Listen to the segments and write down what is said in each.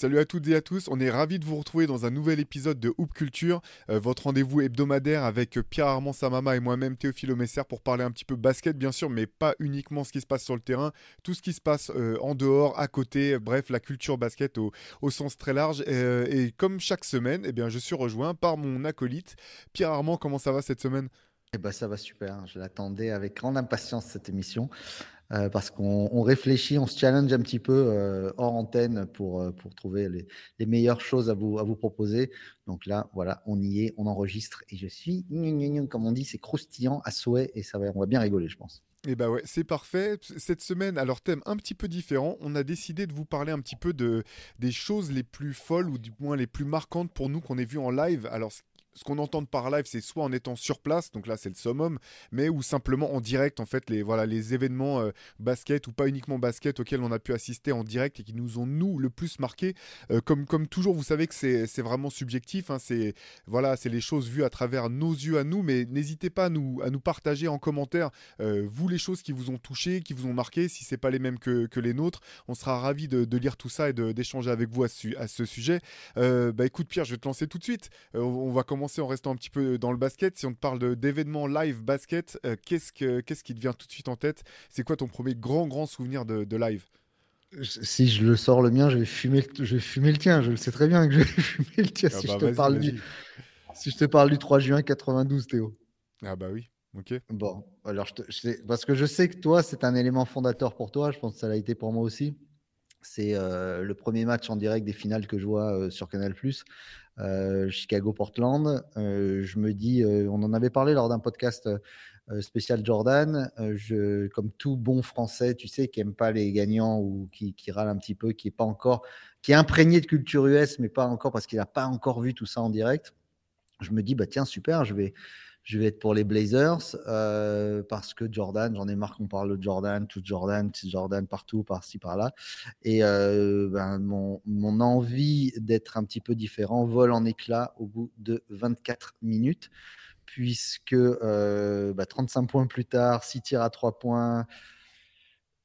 salut à toutes et à tous, on est ravis de vous retrouver dans un nouvel épisode de Hoop Culture, euh, votre rendez-vous hebdomadaire avec Pierre-Armand Samama et moi-même Théophile Messer pour parler un petit peu basket bien sûr, mais pas uniquement ce qui se passe sur le terrain, tout ce qui se passe euh, en dehors, à côté, bref, la culture basket au, sens très large. Euh, et comme chaque semaine, eh bien, je suis rejoint par mon acolyte. Pierre-Armand, comment ça va cette semaine? Eh ben, ça va super, je l'attendais avec grande impatience cette émission. Euh, parce qu'on réfléchit, on se challenge un petit peu euh, hors antenne pour, euh, pour trouver les, les, meilleures choses à vous, à vous proposer. Donc là, voilà, on y est, on enregistre et je suis, comme on dit, c'est croustillant à souhait et ça va, on va bien rigoler, je pense. Et eh bah ouais, c'est parfait. Cette semaine, alors thème un petit peu différent, on a décidé de vous parler un petit peu de des choses les plus folles ou du moins les plus marquantes pour nous qu'on ait vues en live. Alors ce qu'on entend par live, c'est soit en étant sur place, donc là c'est le summum, mais ou simplement en direct, en fait, les, voilà, les événements euh, basket ou pas uniquement basket auxquels on a pu assister en direct et qui nous ont, nous, le plus marqué. Euh, comme, comme toujours, vous savez que c'est vraiment subjectif, hein, c'est voilà, les choses vues à travers nos yeux à nous, mais n'hésitez pas à nous, à nous partager en commentaire, euh, vous, les choses qui vous ont touché, qui vous ont marqué, si c'est pas les mêmes que, que, les nôtres. On sera ravis de, lire tout ça et d'échanger avec vous à ce sujet. bah écoute, Pierre, je vais te lancer tout de suite. on va commencer en restant un petit peu dans le basket. Si on te parle d'événements live basket, euh, qu'est-ce, que, qu'est-ce qui te vient tout de suite en tête? C'est quoi ton premier grand, grand souvenir de, live? Si je le sors le mien, je vais fumer le, je vais fumer le tien. Je le sais très bien que je vais fumer le tien ah si, je bah te parle du, si je te parle du 3 juin 92, Théo. Ah bah oui, ok. Bon, alors je parce que je sais que toi, c'est un élément fondateur pour toi. Je pense que ça l'a été pour moi aussi. C'est euh, le premier match en direct des finales que je vois euh, sur Canal+. Euh, Chicago-Portland. Je me dis, on en avait parlé lors d'un podcast spécial Jordan. comme tout bon Français, tu sais, qui aime pas les gagnants ou qui, qui râle un petit peu, qui est pas encore, qui est imprégné de culture US, mais pas encore parce qu'il n'a pas encore vu tout ça en direct. Je me dis, bah tiens, super, je vais, je vais être pour les Blazers euh, parce que Jordan, j'en ai marre qu'on parle de Jordan, tout Jordan, tout Jordan partout, par-ci, par-là. Et euh, ben, mon, envie d'être un petit peu différent vole en éclats au bout de 24 minutes, puisque euh, 35 bah, points plus tard, 6 tirs à 3 points.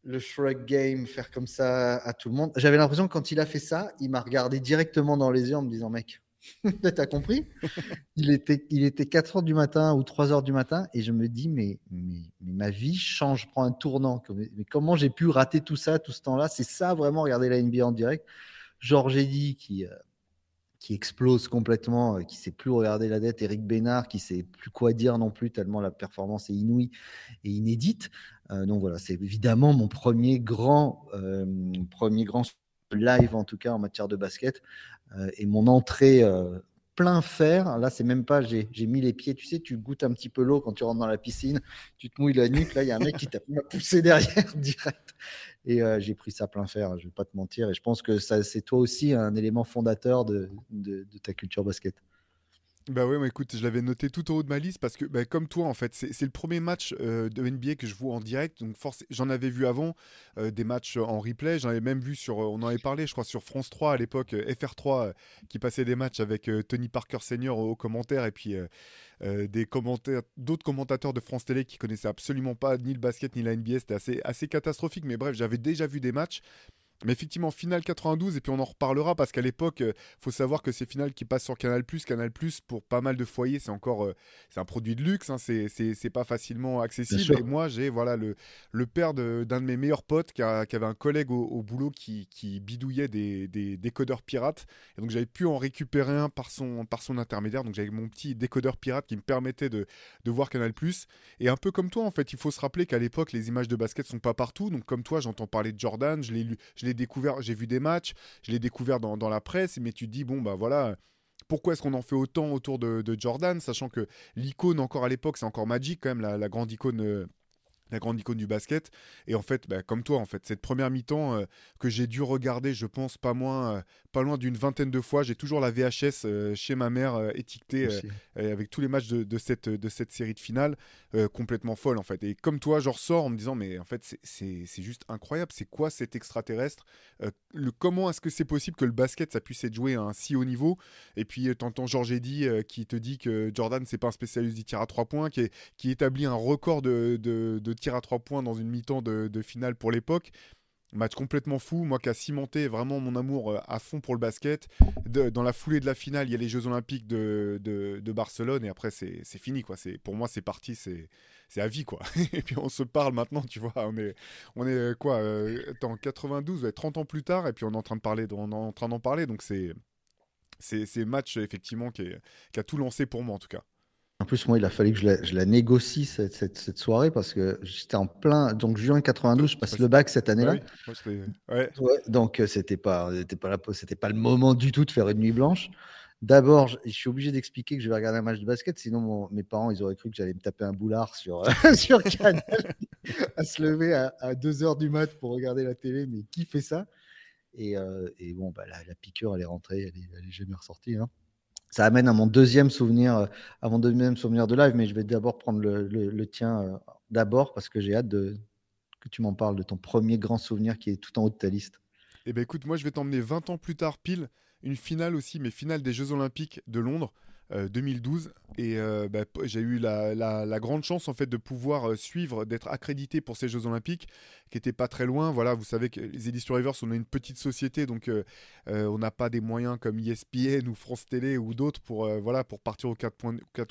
Le shrug game, faire comme ça à tout le monde. J'avais l'impression que quand il a fait ça, il m'a regardé directement dans les yeux en me disant, mec, T'as compris? Il était, il était 4 heures du matin ou 3 heures du matin et je me dis, mais, mais, ma vie change, prend un tournant. Mais comment j'ai pu rater tout ça, tout ce temps-là? C'est ça vraiment, regarder la NBA en direct. Georges Eddy qui, euh, qui explose complètement, euh, qui sait plus regarder la dette. Eric Bénard qui sait plus quoi dire non plus, tellement la performance est inouïe et inédite. Euh, donc voilà, c'est évidemment mon premier grand, premier grand live en tout cas en matière de basket. Euh, et mon entrée euh, plein fer. Là, c'est même pas, j'ai mis les pieds. Tu sais, tu goûtes un petit peu l'eau quand tu rentres dans la piscine, tu te mouilles la nuque. Là, il y a un mec qui t'a poussé derrière direct. Et euh, j'ai pris ça plein fer, je vais pas te mentir. Et je pense que c'est toi aussi un élément fondateur de ta culture basket. Bah ouais, écoute, je l'avais noté tout au haut de ma liste parce que, bah, comme toi, en fait, c'est le premier match euh, de NBA que je vois en direct. Donc, j'en avais vu avant euh, des matchs en replay. J'en avais même vu sur, on en avait parlé, je crois, sur France 3 à l'époque, euh, FR3, qui passait des matchs avec Tony Parker Senior au commentaire et puis des commentaires, d'autres commentateurs de France Télé qui connaissaient absolument pas ni le basket ni la NBA. C'était assez catastrophique. Mais bref, j'avais déjà vu des matchs. Mais effectivement, finale 92, et puis on en reparlera parce qu'à l'époque, il euh, faut savoir que ces finales qui passent sur Canal, Canal, pour pas mal de foyers, c'est encore euh, c'est un produit de luxe, hein, c'est pas facilement accessible. Et moi, j'ai voilà, le, le père d'un de, mes meilleurs potes qui, avait un collègue au, boulot qui, qui bidouillait des, des, décodeurs pirates. Et donc j'avais pu en récupérer un par son, par son intermédiaire. Donc j'avais mon petit décodeur pirate qui me permettait de, de voir Canal. Et un peu comme toi, en fait, il faut se rappeler qu'à l'époque, les images de basket sont pas partout. Donc comme toi, j'entends parler de Jordan, je l'ai lu découvert, j'ai vu des matchs, je l'ai découvert dans, la presse, mais tu te dis, bon, bah voilà, pourquoi est-ce qu'on en fait autant autour de, Jordan, sachant que l'icône encore à l'époque, c'est encore Magic quand même, la, la grande icône euh, la grande icône du basket. Et en fait, bah, comme toi, en fait, cette première mi-temps euh, que j'ai dû regarder, je pense, pas, moins, euh, pas loin d'une vingtaine de fois. J'ai toujours la VHS euh, chez ma mère étiquetée avec tous les matchs de, cette, de cette série de finale, complètement folle, en fait. Et comme toi, je ressors en me disant, mais en fait, c'est juste incroyable. C'est quoi cet extraterrestre le, Comment est-ce que c'est possible que le basket, ça puisse être joué à un si haut niveau? Et puis, t'entends Georges Eddy qui te dit que Jordan, c'est pas un spécialiste du tir à trois points, qui, qui établit un record de, de tir à trois points dans une mi-temps de, finale pour l'époque. Match complètement fou, moi qui a cimenté vraiment mon amour euh, à fond pour le basket. dans la foulée de la finale, il y a les Jeux Olympiques de, de, Barcelone et après c'est fini. Quoi. Pour moi, c'est parti, c'est à vie. quoi. et puis on se parle maintenant, tu vois. On est, on est quoi euh, En 92, 30 ans plus tard, et puis on est en train de parler, on est en train d'en parler. Donc c'est c'est match effectivement qui a tout lancé pour moi en tout cas. En plus, moi, il a fallu que je la, je la négocie cette, cette, cette, soirée parce que j'étais en plein. Donc, juin 92, je passe le bac cette année-là. Ouais, donc, euh, c'était pas, c'était pas, c'était pas le moment du tout de faire une nuit blanche. D'abord, je, suis obligé d'expliquer que je vais regarder un match de basket, sinon mes parents, ils auraient cru que j'allais me taper un boulard sur, sur Canal, à se lever à, 2h du mat pour regarder la télé. Mais qui fait ça? Et, euh, et, bon, bah, la, la, piqûre, elle est rentrée, elle est, elle est jamais ressortie. Hein ça amène à mon deuxième souvenir, euh, à mon deuxième souvenir de live, mais je vais d'abord prendre le, tien euh, d'abord parce que j'ai hâte de, que tu m'en parles de ton premier grand souvenir qui est tout en haut de ta liste. Eh ben écoute, moi je vais t'emmener 20 ans plus tard pile, une finale aussi, mais finale des Jeux Olympiques de Londres. 2012 euh, et euh, bah, j'ai eu la, grande chance en fait de pouvoir euh, suivre, d'être accrédité pour ces Jeux Olympiques qui n'étaient pas très loin. Voilà, vous savez que les Editions Rivers, on est une petite société, donc on n'a pas des moyens comme ESPN ou France Télé ou d'autres pour voilà pour partir aux quatre,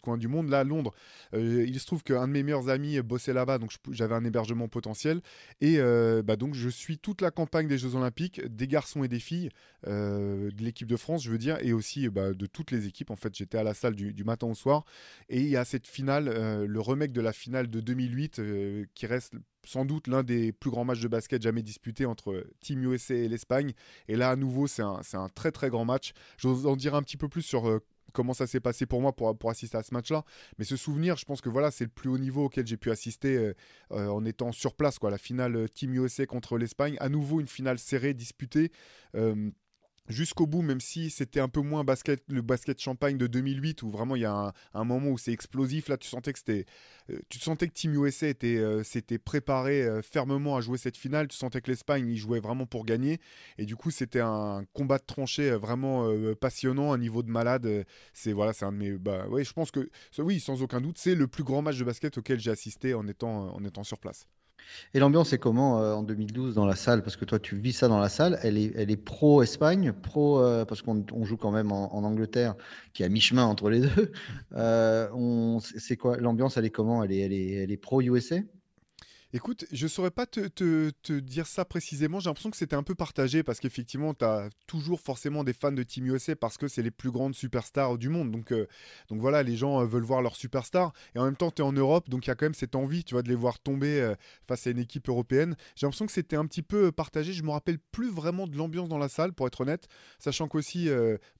coins du monde. Là, à Londres, il se trouve qu'un de mes meilleurs amis bossait là-bas, donc j'avais un hébergement potentiel et bah, donc je suis toute la campagne des Jeux Olympiques, des garçons et des filles de l'équipe de France, je veux dire, et aussi bah, de toutes les équipes. En fait, j'étais la salle du, matin au soir. Et il y a cette finale, euh, le remake de la finale de 2008, euh, qui reste sans doute l'un des plus grands matchs de basket jamais disputés entre Team USA et l'Espagne. Et là, à nouveau, c'est un, un, très très grand match. Je vous en dirai un petit peu plus sur euh, comment ça s'est passé pour moi pour, pour assister à ce match-là. Mais ce souvenir, je pense que voilà, c'est le plus haut niveau auquel j'ai pu assister en étant sur place. Quoi. La finale Team USA contre l'Espagne, à nouveau une finale serrée, disputée jusqu'au bout, même si c'était un peu moins basket, le basket champagne de 2008, où vraiment il y a un, moment où c'est explosif. Là, tu sentais que euh, tu sentais que Team USA était, euh, s'était préparé euh, fermement à jouer cette finale. Tu sentais que l'Espagne y jouait vraiment pour gagner, et du coup c'était un combat de tranchées vraiment passionnant, un niveau de malade. c'est voilà, un de mes, bah ouais, je pense que oui, sans aucun doute, c'est le plus grand match de basket auquel j'ai assisté en étant en étant sur place. Et l'ambiance est comment euh, en 2012 dans la salle? Parce que toi, tu vis ça dans la salle. Elle est, elle est pro, euh, parce qu'on joue quand même en, Angleterre, qui est à mi-chemin entre les deux. Euh, c'est quoi? L'ambiance, elle est comment? Elle est, elle est, elle est pro-USA Écoute, je saurais pas te, dire ça précisément. J'ai l'impression que c'était un peu partagé parce qu'effectivement, tu as toujours forcément des fans de Team USA parce que c'est les plus grandes superstars du monde. Donc, euh, voilà, les gens euh, veulent voir leurs superstars. Et en même temps, tu es en Europe, donc il y a quand même cette envie, tu vois, de les voir tomber euh, face à une équipe européenne. J'ai l'impression que c'était un petit peu partagé. Je me rappelle plus vraiment de l'ambiance dans la salle, pour être honnête. Sachant qu'aussi,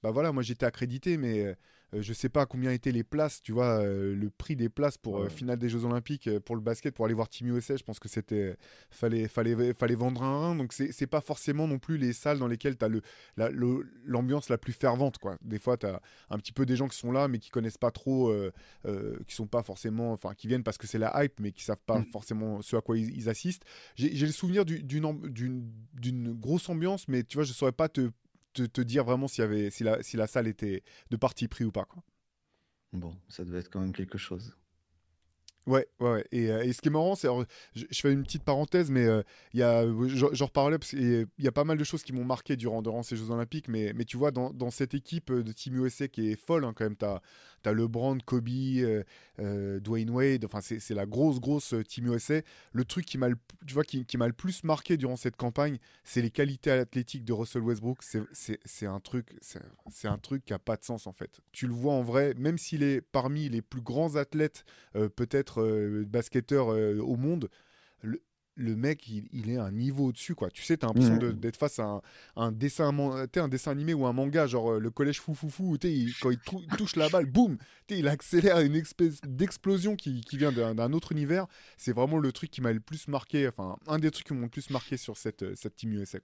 bah voilà, moi j'étais accrédité, mais euh, je sais pas combien étaient les places, tu vois, euh, le prix des places pour euh, finale des Jeux Olympiques pour le basket, pour aller voir Team USA. Je pense que c'était fallait fallait fallait vendre un rein. Donc c'est pas forcément non plus les salles dans lesquelles tu as le l'ambiance la, plus fervente, quoi. Des fois, tu as un petit peu des gens qui sont là, mais qui connaissent pas trop, qui sont pas forcément, enfin, qui viennent parce que c'est la hype, mais qui savent pas mm. forcément ce à quoi ils, assistent. J'ai le souvenir d'une grosse ambiance, mais tu vois, je saurais pas te te, dire vraiment y avait, si la, si la salle était de parti pris ou pas. Quoi. Bon, ça devait être quand même quelque chose. Ouais, ouais, Et, euh, et, ce qui est marrant, c'est. Je, fais une petite parenthèse, mais euh, il. J'en reparlais parce qu'il y a pas mal de choses qui m'ont marqué durant, durant ces Jeux Olympiques, mais, mais tu vois, dans, dans cette équipe de Team USA qui est folle, hein, quand même, tu as, LeBron, Kobe, euh, Dwayne Wade, enfin, c'est la grosse, grosse Team USA. Le truc qui m'a le, qui le plus marqué durant cette campagne, c'est les qualités athlétiques de Russell Westbrook. C'est un truc, c'est un truc qui a pas de sens, en fait. Tu le vois en vrai, même s'il est parmi les plus grands athlètes, peut-être euh, basketteur euh, au monde, le, mec, il, est un niveau au-dessus, quoi. Tu sais, t'as l'impression mmh. d'être face à un, dessin, un dessin animé ou un manga, genre euh, le collège foufoufou, il, quand il, touche la balle, boum, il accélère une espèce d'explosion qui, vient d'un autre univers. C'est vraiment le truc qui m'a le plus marqué, enfin, un des trucs qui m'ont le plus marqué sur cette, cette Team USA.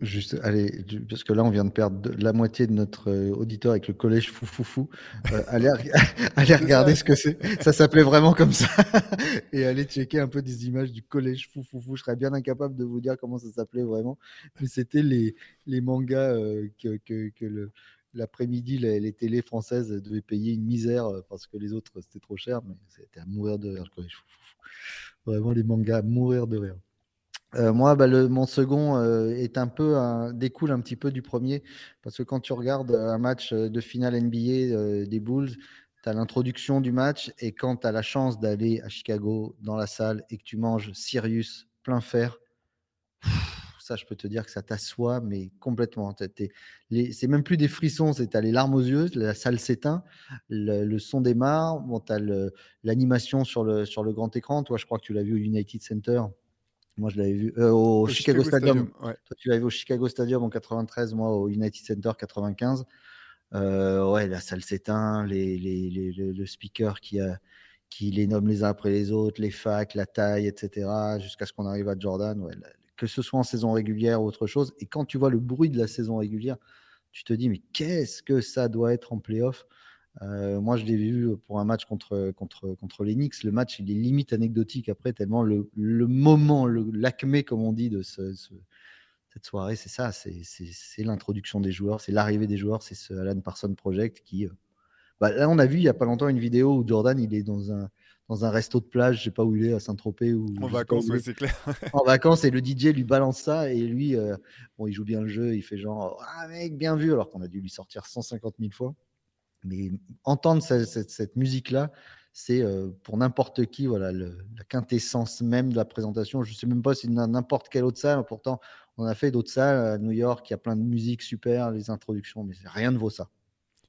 Juste, allez, parce que là, on vient de perdre la moitié de notre euh, auditeur avec le collège foufoufou. Euh, allez, allez regarder ce que c'est. Ça s'appelait vraiment comme ça. Et allez checker un peu des images du collège foufoufou. Je serais bien incapable de vous dire comment ça s'appelait vraiment. Mais c'était les, les mangas euh, que, que, que le, l'après-midi, les, les, télés françaises devaient payer une misère parce que les autres, c'était trop cher. Mais c'était à mourir de rire, le collège foufoufou. Vraiment, les mangas à mourir de rire. Moi, bah, mon second est un peu découle un petit peu du premier parce que quand tu regardes un match de finale NBA des Bulls, tu as l'introduction du match et quand tu as la chance d'aller à Chicago dans la salle et que tu manges Sirius plein fer, ça, je peux te dire que ça t'assoit, mais complètement. C'est même plus des frissons, c'est as les larmes aux yeux, la salle s'éteint, le, son démarre, bon, tu as l'animation sur le, sur le grand écran. Toi, je crois que tu l'as vu au United Center. Moi, je l'avais vu euh, au, Chicago, Stadium. Toi, tu l'avais vu au Chicago Stadium en 93, moi au United Center 95. Euh, ouais, la salle s'éteint, les, les, les, le speaker qui, a, qui les nomme les uns après les autres, les facs, la taille, etc., jusqu'à ce qu'on arrive à Jordan. Ouais, que ce soit en saison régulière ou autre chose. Et quand tu vois le bruit de la saison régulière, tu te dis, mais qu'est-ce que ça doit être en playoff? Euh, Moi, je l'ai vu pour un match contre, contre, contre Knicks. Le match, il est limite anecdotique après, tellement le, le moment, l'acmé, comme on dit, de ce, cette soirée, c'est ça, c'est l'introduction des joueurs, c'est l'arrivée des joueurs, c'est ce Alan Parsons Project qui. Euh, bah, là, on a vu il n'y a pas longtemps une vidéo où Jordan, il est dans un, dans un resto de plage, je sais pas où il est, à Saint-Tropez. ou En vacances, oui, c'est clair. en vacances, et le DJ lui balance ça, et lui, euh, bon, il joue bien le jeu, il fait genre, ah mec, bien vu, alors qu'on a dû lui sortir 150 000 fois. Mais entendre cette, musique-là, c'est euh, pour n'importe qui, voilà, la quintessence même de la présentation. Je sais même pas si n'importe quelle autre salle, pourtant, on a fait d'autres salles à New York, il y a plein de musique super, les introductions, mais rien ne vaut ça.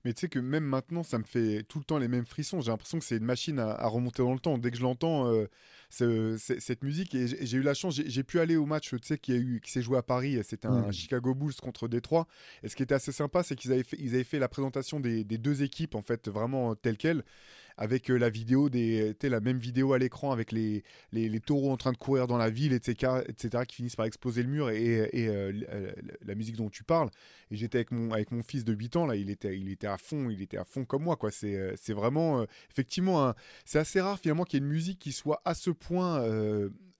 Mais tu sais que même maintenant, ça me fait tout le temps les mêmes frissons. J'ai l'impression que c'est une machine à, remonter dans le temps. Dès que je l'entends, euh, cette musique, et j'ai eu la chance, j'ai pu aller au match qui, qui s'est joué à Paris. C'était un, mmh. Chicago Bulls contre Détroit. Et ce qui était assez sympa, c'est qu'ils avaient, fait, avaient fait la présentation des, des, deux équipes, en fait, vraiment telles quelles avec euh, la vidéo des, la même vidéo à l'écran avec les, les, taureaux en train de courir dans la ville, etc., etc., qui finissent par exploser le mur et, euh, euh, la musique dont tu parles. Et j'étais avec mon, avec mon fils de 8 ans, là, il était, il était à fond, il était à fond comme moi. C'est, c'est vraiment, effectivement, c'est assez rare finalement qu'il y ait une musique qui soit à ce point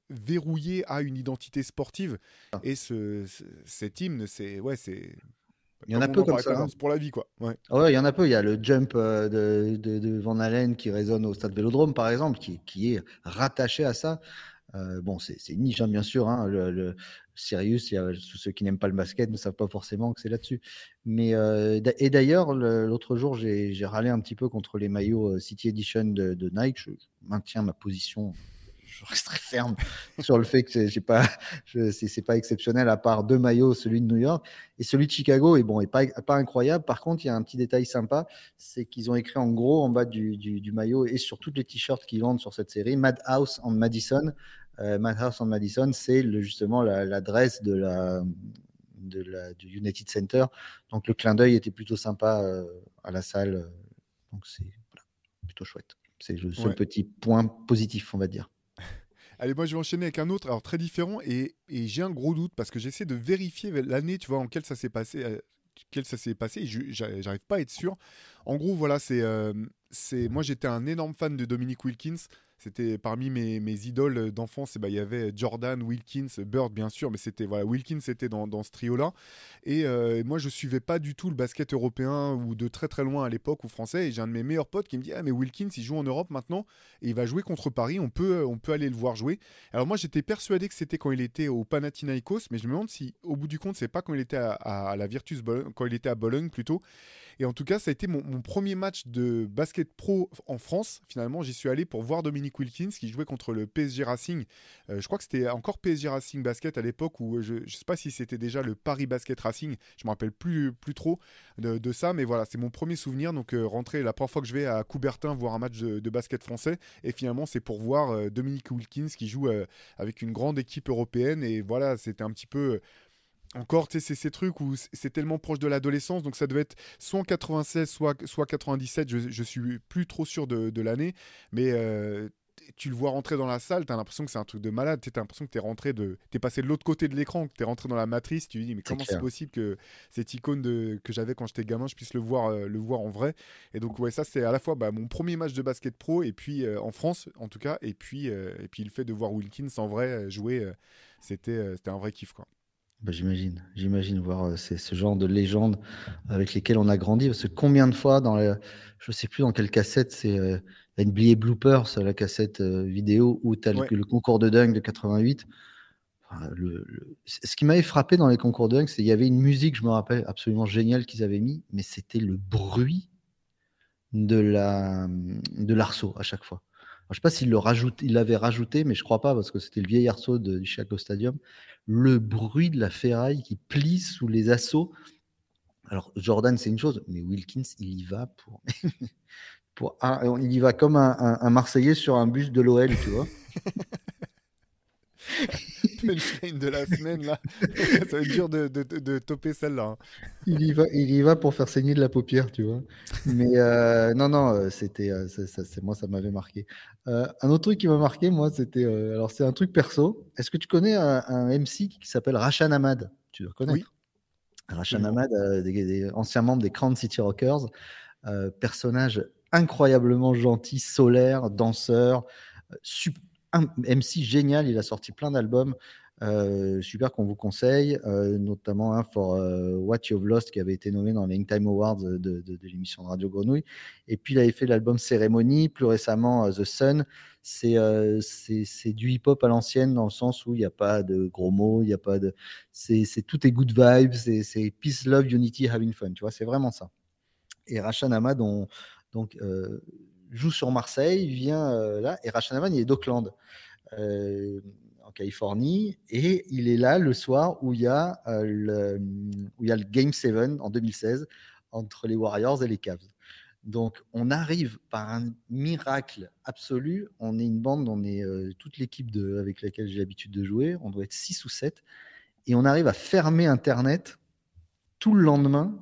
verrouillée à une identité sportive. Et ce, cet hymne, c'est, ouais, c'est, il y en a peu comme ça. Hein. Pour la vie, quoi. Ouais. il y en a peu. Il y a le jump euh, de, de, Van Halen qui résonne au stade Vélodrome, par exemple, qui, qui est rattaché à ça. Euh, bon, c'est niche, hein, bien sûr. Hein. Le, Sirius, il y a, ceux qui n'aiment pas le basket ne savent pas forcément que c'est là-dessus. Mais euh, et d'ailleurs, l'autre jour, j'ai râlé un petit peu contre les maillots City Edition de, de Nike. Je maintiens ma position je reste très ferme sur le fait que j'ai pas, c'est pas exceptionnel à part deux maillots, celui de New York et celui de Chicago est bon, est pas, pas incroyable. Par contre, il y a un petit détail sympa, c'est qu'ils ont écrit en gros en bas du, du, maillot et sur toutes les t-shirts qu'ils vendent sur cette série, Madhouse en Madison. Euh, Madhouse en Madison, c'est justement l'adresse de la, de la, du United Center. Donc le clin d'œil était plutôt sympa euh, à la salle. Donc c'est plutôt chouette. C'est le seul petit point positif, on va dire. Allez, moi je vais enchaîner avec un autre, alors très différent, et, j'ai un gros doute parce que j'essaie de vérifier l'année, tu vois, en quelle ça s'est passé. Euh, ça s'est passé, et j'arrive pas à être sûr. En gros, voilà, c'est, euh, c'est, moi j'étais un énorme fan de Dominique Wilkins. C'était parmi mes, mes idoles d'enfance, et bah, il y avait Jordan, Wilkins, Bird bien sûr, mais c'était voilà, Wilkins était dans, ce trio-là. Et euh, moi, je suivais pas du tout le basket européen ou de très très loin à l'époque ou français. Et j'ai un de mes meilleurs potes qui me dit Ah, mais Wilkins, il joue en Europe maintenant et il va jouer contre Paris. On peut, on peut aller le voir jouer. Alors, moi, j'étais persuadé que c'était quand il était au Panathinaikos, mais je me demande si, au bout du compte, c'est pas quand il était à, la Virtus quand il était à Bologne plutôt. Et en tout cas, ça a été mon, premier match de basket pro en France. Finalement, j'y suis allé pour voir Dominique Wilkins qui jouait contre le PSG Racing. Euh, je crois que c'était encore PSG Racing Basket à l'époque où je ne sais pas si c'était déjà le Paris Basket Racing. Je me rappelle plus, plus trop de, ça, mais voilà, c'est mon premier souvenir. Donc, euh, rentrer la première fois que je vais à Coubertin voir un match de, basket français. Et finalement, c'est pour voir euh, Dominique Wilkins qui joue avec une grande équipe européenne. Et voilà, c'était un petit peu encore, c'est ces trucs où c'est tellement proche de l'adolescence, donc ça devait être soit en 96, soit, soit 97, je, je suis plus trop sûr de, l'année, mais euh, tu le vois rentrer dans la salle, tu as l'impression que c'est un truc de malade, tu as l'impression que tu es rentré de... passé de l'autre côté de l'écran, que tu es rentré dans la matrice, tu te dis mais comment c'est possible que cette icône de... que j'avais quand j'étais gamin, je puisse le voir, euh, le voir en vrai? Et donc ouais, ça c'est à la fois bah, mon premier match de basket pro, et puis euh, en France en tout cas, et puis, et puis le fait de voir Wilkins en vrai jouer, c'était c'était un vrai kiff quoi. Bah, j'imagine, j'imagine voir euh, ce genre de légendes avec lesquelles on a grandi. Parce que combien de fois, dans je ne sais plus dans quelle cassette, c'est euh, NBA Bloopers, la cassette euh, vidéo, où tu as le, concours de dingue de 88. Ce qui m'avait frappé dans les concours de dunk, c'est qu'il y avait une musique, je me rappelle, absolument géniale qu'ils avaient mis, mais c'était le bruit de la de l'arceau à chaque fois. Je ne sais pas s'il l'avait rajouté, mais je crois pas parce que c'était le vieil arceau de, du Chicago Stadium. Le bruit de la ferraille qui plie sous les assauts. Alors Jordan, c'est une chose, mais Wilkins, il y va pour, pour il y va comme un, un Marseillais sur un bus de l'OL, tu vois. punchline de la semaine, là. ça va être dur de, de, de toper celle-là. Hein. Il, y va, il y va pour faire saigner de la paupière, tu vois. Mais euh, non, non, euh, c'était, euh, c'est, moi, ça m'avait marqué. un autre truc qui m'a marqué, moi, c'était. alors, c'est un truc perso. Est-ce que tu connais un, MC qui s'appelle Rachan Ahmad? Tu dois connaître. Oui. Rachan Ahmad, des, ancien membre des Crown City Rockers, personnage incroyablement gentil, solaire, danseur, super un MC génial, il a sorti plein d'albums. Euh, super qu'on vous conseille, euh, notamment un for euh, What You've Lost qui avait été nommé dans les Time Awards de, l'émission de Radio Grenouille. Et puis il avait fait l'album Cérémonie, plus récemment The Sun. C'est du hip-hop à l'ancienne dans le sens où il n'y a pas de gros mots, il y a pas de. C'est tout est good vibes, c'est peace, love, unity, having fun. Tu vois, c'est vraiment ça. Et Rachan Ahmad, donc joue sur Marseille, vient euh, là, et Rachanaman, il est d'Auckland, euh, en Californie, et il est là le soir où il y a, euh, le, où il y a le Game 7 en 2016 entre les Warriors et les Cavs. Donc, on arrive par un miracle absolu. On est une bande, on est toute l'équipe avec laquelle j'ai l'habitude de jouer. On doit être 6 ou 7. Et on arrive à fermer Internet tout le lendemain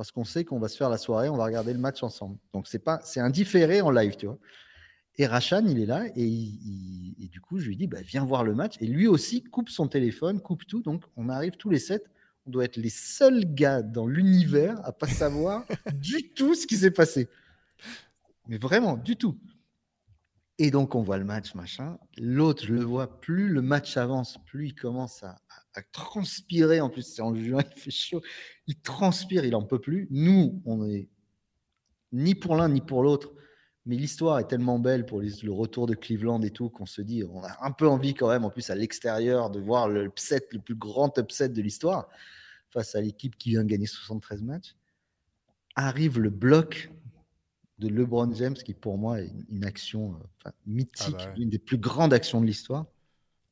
parce qu'on sait qu'on va se faire la soirée, on va regarder le match ensemble. Donc c'est pas, c'est un différé en live, tu vois. Et Rachan, il est là et, du coup, je lui dis, bah, viens voir le match. Et lui aussi coupe son téléphone, coupe tout. Donc on arrive tous les sept. On doit être les seuls gars dans l'univers à pas savoir du tout ce qui s'est passé. Mais vraiment, du tout. Et donc, on voit le match, machin. L'autre, je le vois, plus le match avance, plus il commence à, à transpirer. En plus, c'est en juin, il fait chaud. Il transpire, il en peut plus. Nous, on est ni pour l'un ni pour l'autre. Mais l'histoire est tellement belle pour le retour de Cleveland et tout qu'on se dit, on a un peu envie quand même, en plus à l'extérieur, de voir le upset, le plus grand upset de l'histoire, face à l'équipe qui vient de gagner 73 matchs. Arrive le bloc de LeBron James, qui pour moi est une, action euh, mythique, ah bah une des plus grandes actions de l'histoire.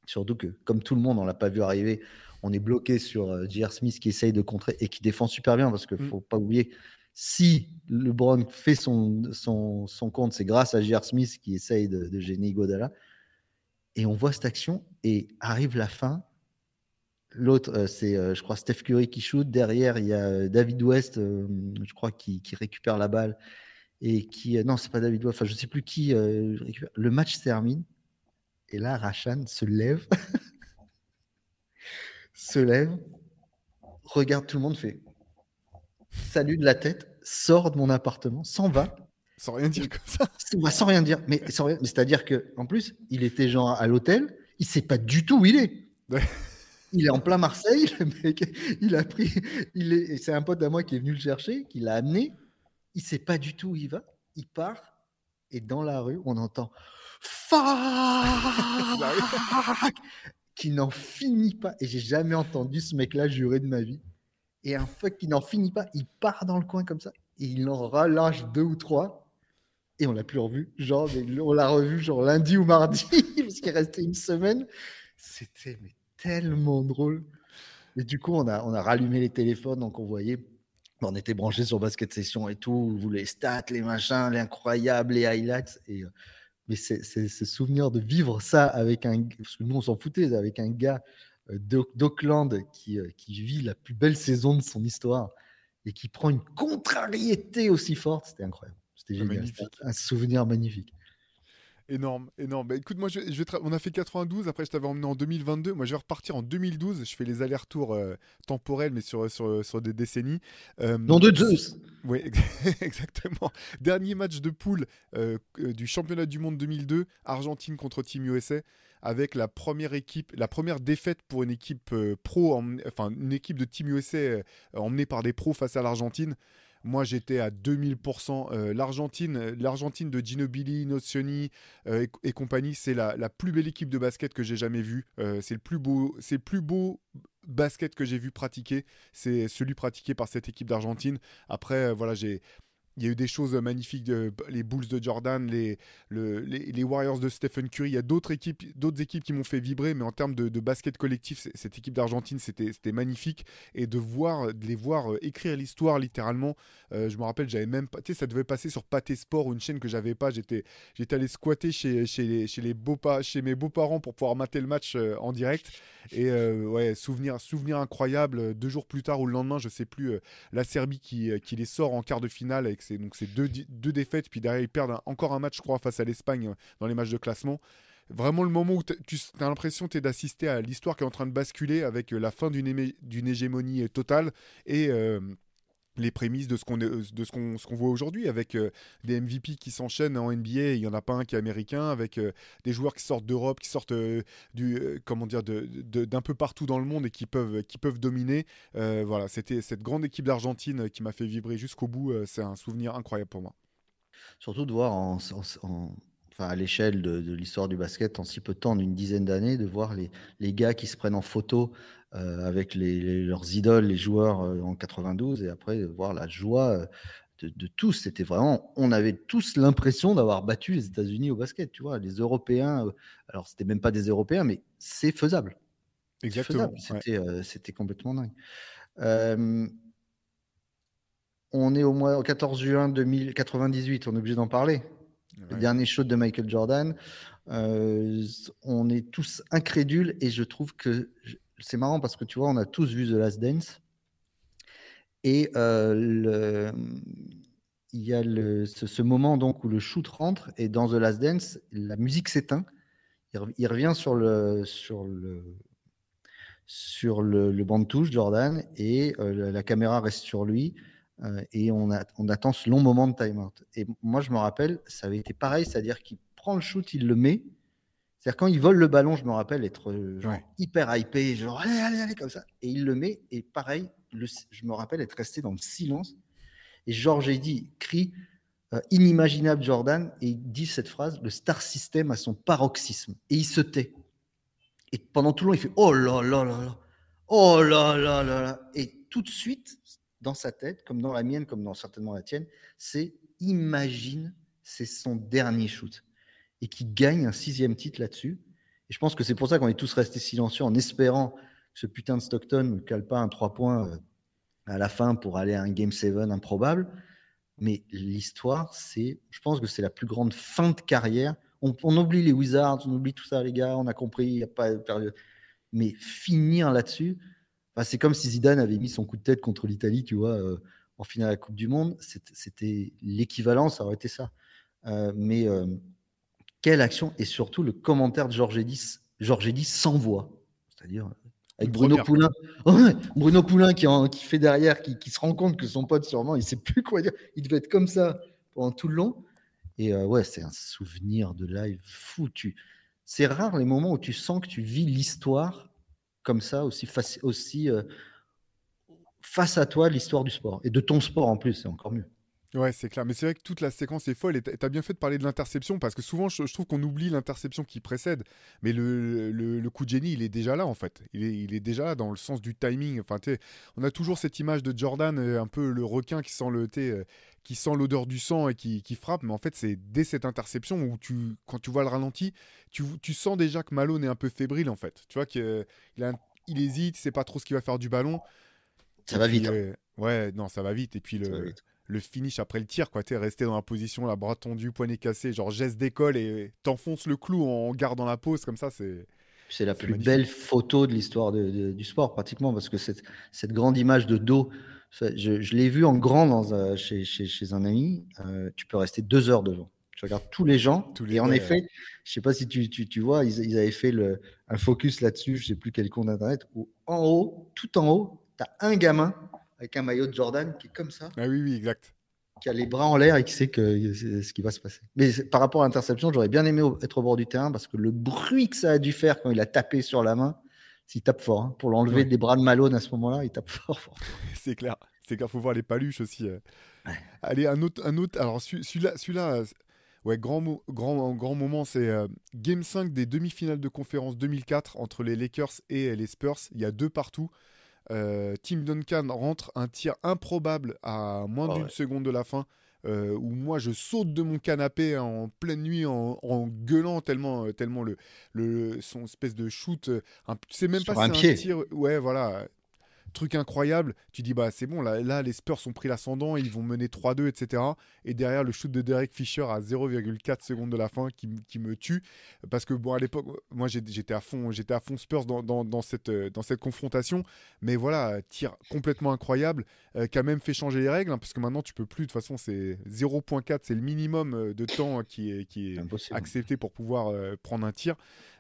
Surtout que, comme tout le monde, on l'a pas vu arriver. On est bloqué sur euh, J.R. Smith qui essaye de contrer et qui défend super bien parce qu'il ne mm. faut pas oublier, si LeBron fait son, son, son compte, c'est grâce à J.R. Smith qui essaye de, gêner Godala. Et on voit cette action et arrive la fin. L'autre, euh, c'est, euh, je crois, Steph Curry qui shoot. Derrière, il y a David West, je crois, qui, qui, récupère la balle. Et qui. non, c'est pas David West, enfin, je sais plus qui récupère. Le match se termine. Et là, Rachan se lève, se lève, regarde tout le monde, fait salut de la tête, sort de mon appartement, s'en va. Sans rien dire comme ça. Sans rien dire. Mais, c'est-à-dire que en plus, il était genre à l'hôtel, il sait pas du tout où il est. Il est en plein Marseille, le mec, il a pris, il est, c'est un pote à moi qui est venu le chercher, qui l'a amené. Il sait pas du tout où il va. Il part et dans la rue, on entend Fuck qui n'en finit pas. Et j'ai jamais entendu ce mec-là jurer de ma vie. Et un fuck qui n'en finit pas, il part dans le coin comme ça. Et il en relâche deux ou trois. Et on l'a plus revu. Genre, on l'a revu genre lundi ou mardi, parce qu'il restait une semaine. C'était tellement drôle. Et du coup, on a, on a rallumé les téléphones, donc on voyait on était branché sur Basket Session et tout, vous les stats, les machins, les incroyables, les highlights. Et, euh, mais c'est ce souvenir de vivre ça avec un. Parce que nous, on s'en foutait, avec un gars euh, d'Auckland qui, euh, qui vit la plus belle saison de son histoire et qui prend une contrariété aussi forte. C'était incroyable. C'était génial. Un souvenir magnifique. Énorme, énorme. Bah, écoute, moi, je, je on a fait 92, après je t'avais emmené en 2022. Moi, je vais repartir en 2012. Je fais les allers-retours euh, temporels, mais sur, sur, sur des décennies. Euh, Nom de Zeus Oui, exactement. Dernier match de poule euh, du championnat du monde 2002, Argentine contre Team USA, avec la première équipe, la première défaite pour une équipe pro, enfin une équipe de Team USA emmenée par des pros face à l'Argentine Moi, j'étais à 2000%. Euh, L'Argentine, l'Argentine de Ginobili, Nocioni et, compagnie, c'est la, la, plus belle équipe de basket que j'ai jamais vue. c'est le plus beau, c'est le plus beau basket que j'ai vu pratiquer. C'est celui pratiqué par cette équipe d'Argentine. Après, voilà, j'ai il y a eu des choses magnifiques, les Bulls de Jordan, les, les, Warriors de Stephen Curry. Il y a d'autres équipes, d'autres équipes qui m'ont fait vibrer, mais en termes de, basket collectif, cette équipe d'Argentine, c'était magnifique. Et de voir, de les voir euh, écrire l'histoire littéralement, euh, je me rappelle, j'avais même pas, tu sais, ça devait passer sur Pathé Sport, une chaîne que j'avais pas. J'étais, allé squatter chez, chez, chez, les beaux chez mes beaux-parents pour pouvoir mater le match euh, en direct. Et ouais, souvenir, souvenir incroyable. Deux jours plus tard ou le lendemain, je sais plus, la Serbie qui, qui les sort en quart de finale avec c'est donc c'est deux, défaites, puis derrière ils perdent encore un match, je crois, face à l'Espagne euh, dans les matchs de classement. Vraiment le moment où tu as l'impression es d'assister à l'histoire qui est en train de basculer avec euh, la fin d'une hégémonie euh, totale et les prémices de ce qu'on de ce qu'on qu'on voit aujourd'hui avec des MVP qui s'enchaînent en NBA il y en a pas un qui est américain avec des joueurs qui sortent d'Europe qui sortent du comment dire d'un peu partout dans le monde et qui peuvent qui peuvent dominer. Voilà c'était cette grande équipe d'Argentine qui m'a fait vibrer jusqu'au bout c'est un souvenir incroyable pour moi. Surtout de voir en, enfin, à l'échelle de, l'histoire du basket en si peu de temps, en une dizaine d'années, de voir les, les, gars qui se prennent en photo euh, avec les, leurs idoles, les joueurs euh, en 92, et après voir la joie euh, de, tous. C'était vraiment, on avait tous l'impression d'avoir battu les États-Unis au basket, tu vois, les Européens. alors c'était même pas des Européens, mais c'est faisable. Exactement. C'était complètement dingue. on est au mois au 14 juin 2098, on est obligé d'en parler. Le dernier show de Michael Jordan. on est tous incrédules et je trouve que c'est marrant parce que tu vois, on a tous vu The Last Dance. Et euh, il y a ce, moment donc où le shoot rentre et dans The Last Dance, la musique s'éteint. Il, revient sur le, sur le, sur le, banc de touche, Jordan, et euh, la, caméra reste sur lui. Euh, et on, on attend ce long moment de time-out. Et moi, je me rappelle, ça avait été pareil, c'est-à-dire qu'il prend le shoot, il le met, c'est-à-dire quand il vole le ballon, je me rappelle être euh, hyper hypé, genre allez, allez, allez, comme ça. Et il le met, et pareil, je me rappelle être resté dans le silence. Et Georges dit, crie euh, inimaginable Jordan, et il dit cette phrase, le star system a son paroxysme. Et il se tait. Et pendant tout le long, il fait oh là là là là, oh là là là là. Et tout de suite, dans sa tête, comme dans la mienne, comme dans certainement la tienne, c'est imagine, c'est son dernier shoot et qui gagne un sixième titre là-dessus. Et je pense que c'est pour ça qu'on est tous restés silencieux en espérant que ce putain de Stockton ne cale pas un 3 points euh, à la fin pour aller à un Game 7 improbable. Mais l'histoire, c'est, je pense que c'est la plus grande fin de carrière. On, oublie les Wizards, on oublie tout ça, les gars, on a compris, il n'y a pas de période. Mais finir là-dessus, c'est comme si Zidane avait mis son coup de tête contre l'Italie, tu vois, euh, en finale de la Coupe du Monde. C'était l'équivalent, ça aurait été ça. Euh, mais quelle action Et surtout, le commentaire de Georges Edis, Georges Edis sans voix. C'est-à-dire euh, avec Bruno Poulain. Bruno Poulain qui, qui fait derrière, qui, se rend compte que son pote, sûrement, il ne sait plus quoi dire. Il devait être comme ça pendant tout le long. Et euh, ouais, c'est un souvenir de live foutu. C'est rare les moments où tu sens que tu vis l'histoire comme ça, aussi, aussi euh, face à toi, l'histoire du sport. Et de ton sport en plus, c'est encore mieux. Ouais, c'est clair. Mais c'est vrai que toute la séquence est folle. Et tu as bien fait de parler de l'interception parce que souvent, je, trouve qu'on oublie l'interception qui précède. Mais le, le, coup de génie, il est déjà là, en fait. Il est, il est déjà là dans le sens du timing. Enfin, on a toujours cette image de Jordan, euh, un peu le requin qui sent le euh, qui sent l'odeur du sang et qui, qui frappe. Mais en fait, c'est dès cette interception où tu, quand tu vois le ralenti, tu, tu sens déjà que Malone est un peu fébrile, en fait. Tu vois qu'il il, il hésite, il sait pas trop ce qu'il va faire du ballon. Ça va vite. Hein. Euh, ouais, non, ça va vite. Et puis le le finish après le tir, quoi. Tu es resté dans la position, la bras tendu, poignet cassé, genre geste d'école et t'enfonces le clou en gardant la pose, comme ça, c'est. C'est la plus belle photo de l'histoire du sport, pratiquement, parce que cette, cette grande image de dos, je, l'ai vu en grand dans, chez, chez, un ami. Euh, tu peux rester deux heures devant. Tu regardes tous les gens. Tous les et en effet, je sais pas si tu, tu, tu vois, ils, avaient fait le, un focus là-dessus, je sais plus quel compte internet, où en haut, tout en haut, tu as un gamin avec un maillot de Jordan qui est comme ça. Ah oui, oui, exact. Qui a les bras en l'air et qui sait que ce qui va se passer. Mais par rapport à l'interception, j'aurais bien aimé être au bord du terrain parce que le bruit que ça a dû faire quand il a tapé sur la main, s'il tape fort. Hein. Pour l'enlever des bras de Malone à ce moment-là, il tape fort, fort. c'est clair. c'est qu'il faut voir les paluches aussi. Allez, un autre, un autre. Alors celui-là, celui-là, ouais, grand, grand, grand moment, c'est Game 5 des demi-finales de conférence 2004 entre les Lakers et les Spurs. Il y a deux partout. Tim Duncan rentre un tir improbable à moins oh, d'une seconde de la fin. Euh, où moi je saute de mon canapé en pleine nuit en, gueulant tellement, tellement le, le, son espèce de shoot. Un, tu sais même pas si c'est un tir. Ouais, voilà truc incroyable. Tu dis, bah c'est bon, là, là les Spurs ont pris l'ascendant, ils vont mener 3-2, etc. Et derrière, le shoot de Derek Fisher à 0,4 secondes de la fin qui, qui, me tue. Parce que, bon, à l'époque, moi j'étais à fond, j'étais à fond Spurs dans, dans, dans, cette, dans cette confrontation. Mais voilà, tir complètement incroyable, euh, qui a même fait changer les règles, hein, parce que maintenant tu peux plus, de toute façon, c'est 0,4, c'est le minimum euh, de temps qui est, qui est accepté pour pouvoir euh, prendre un tir.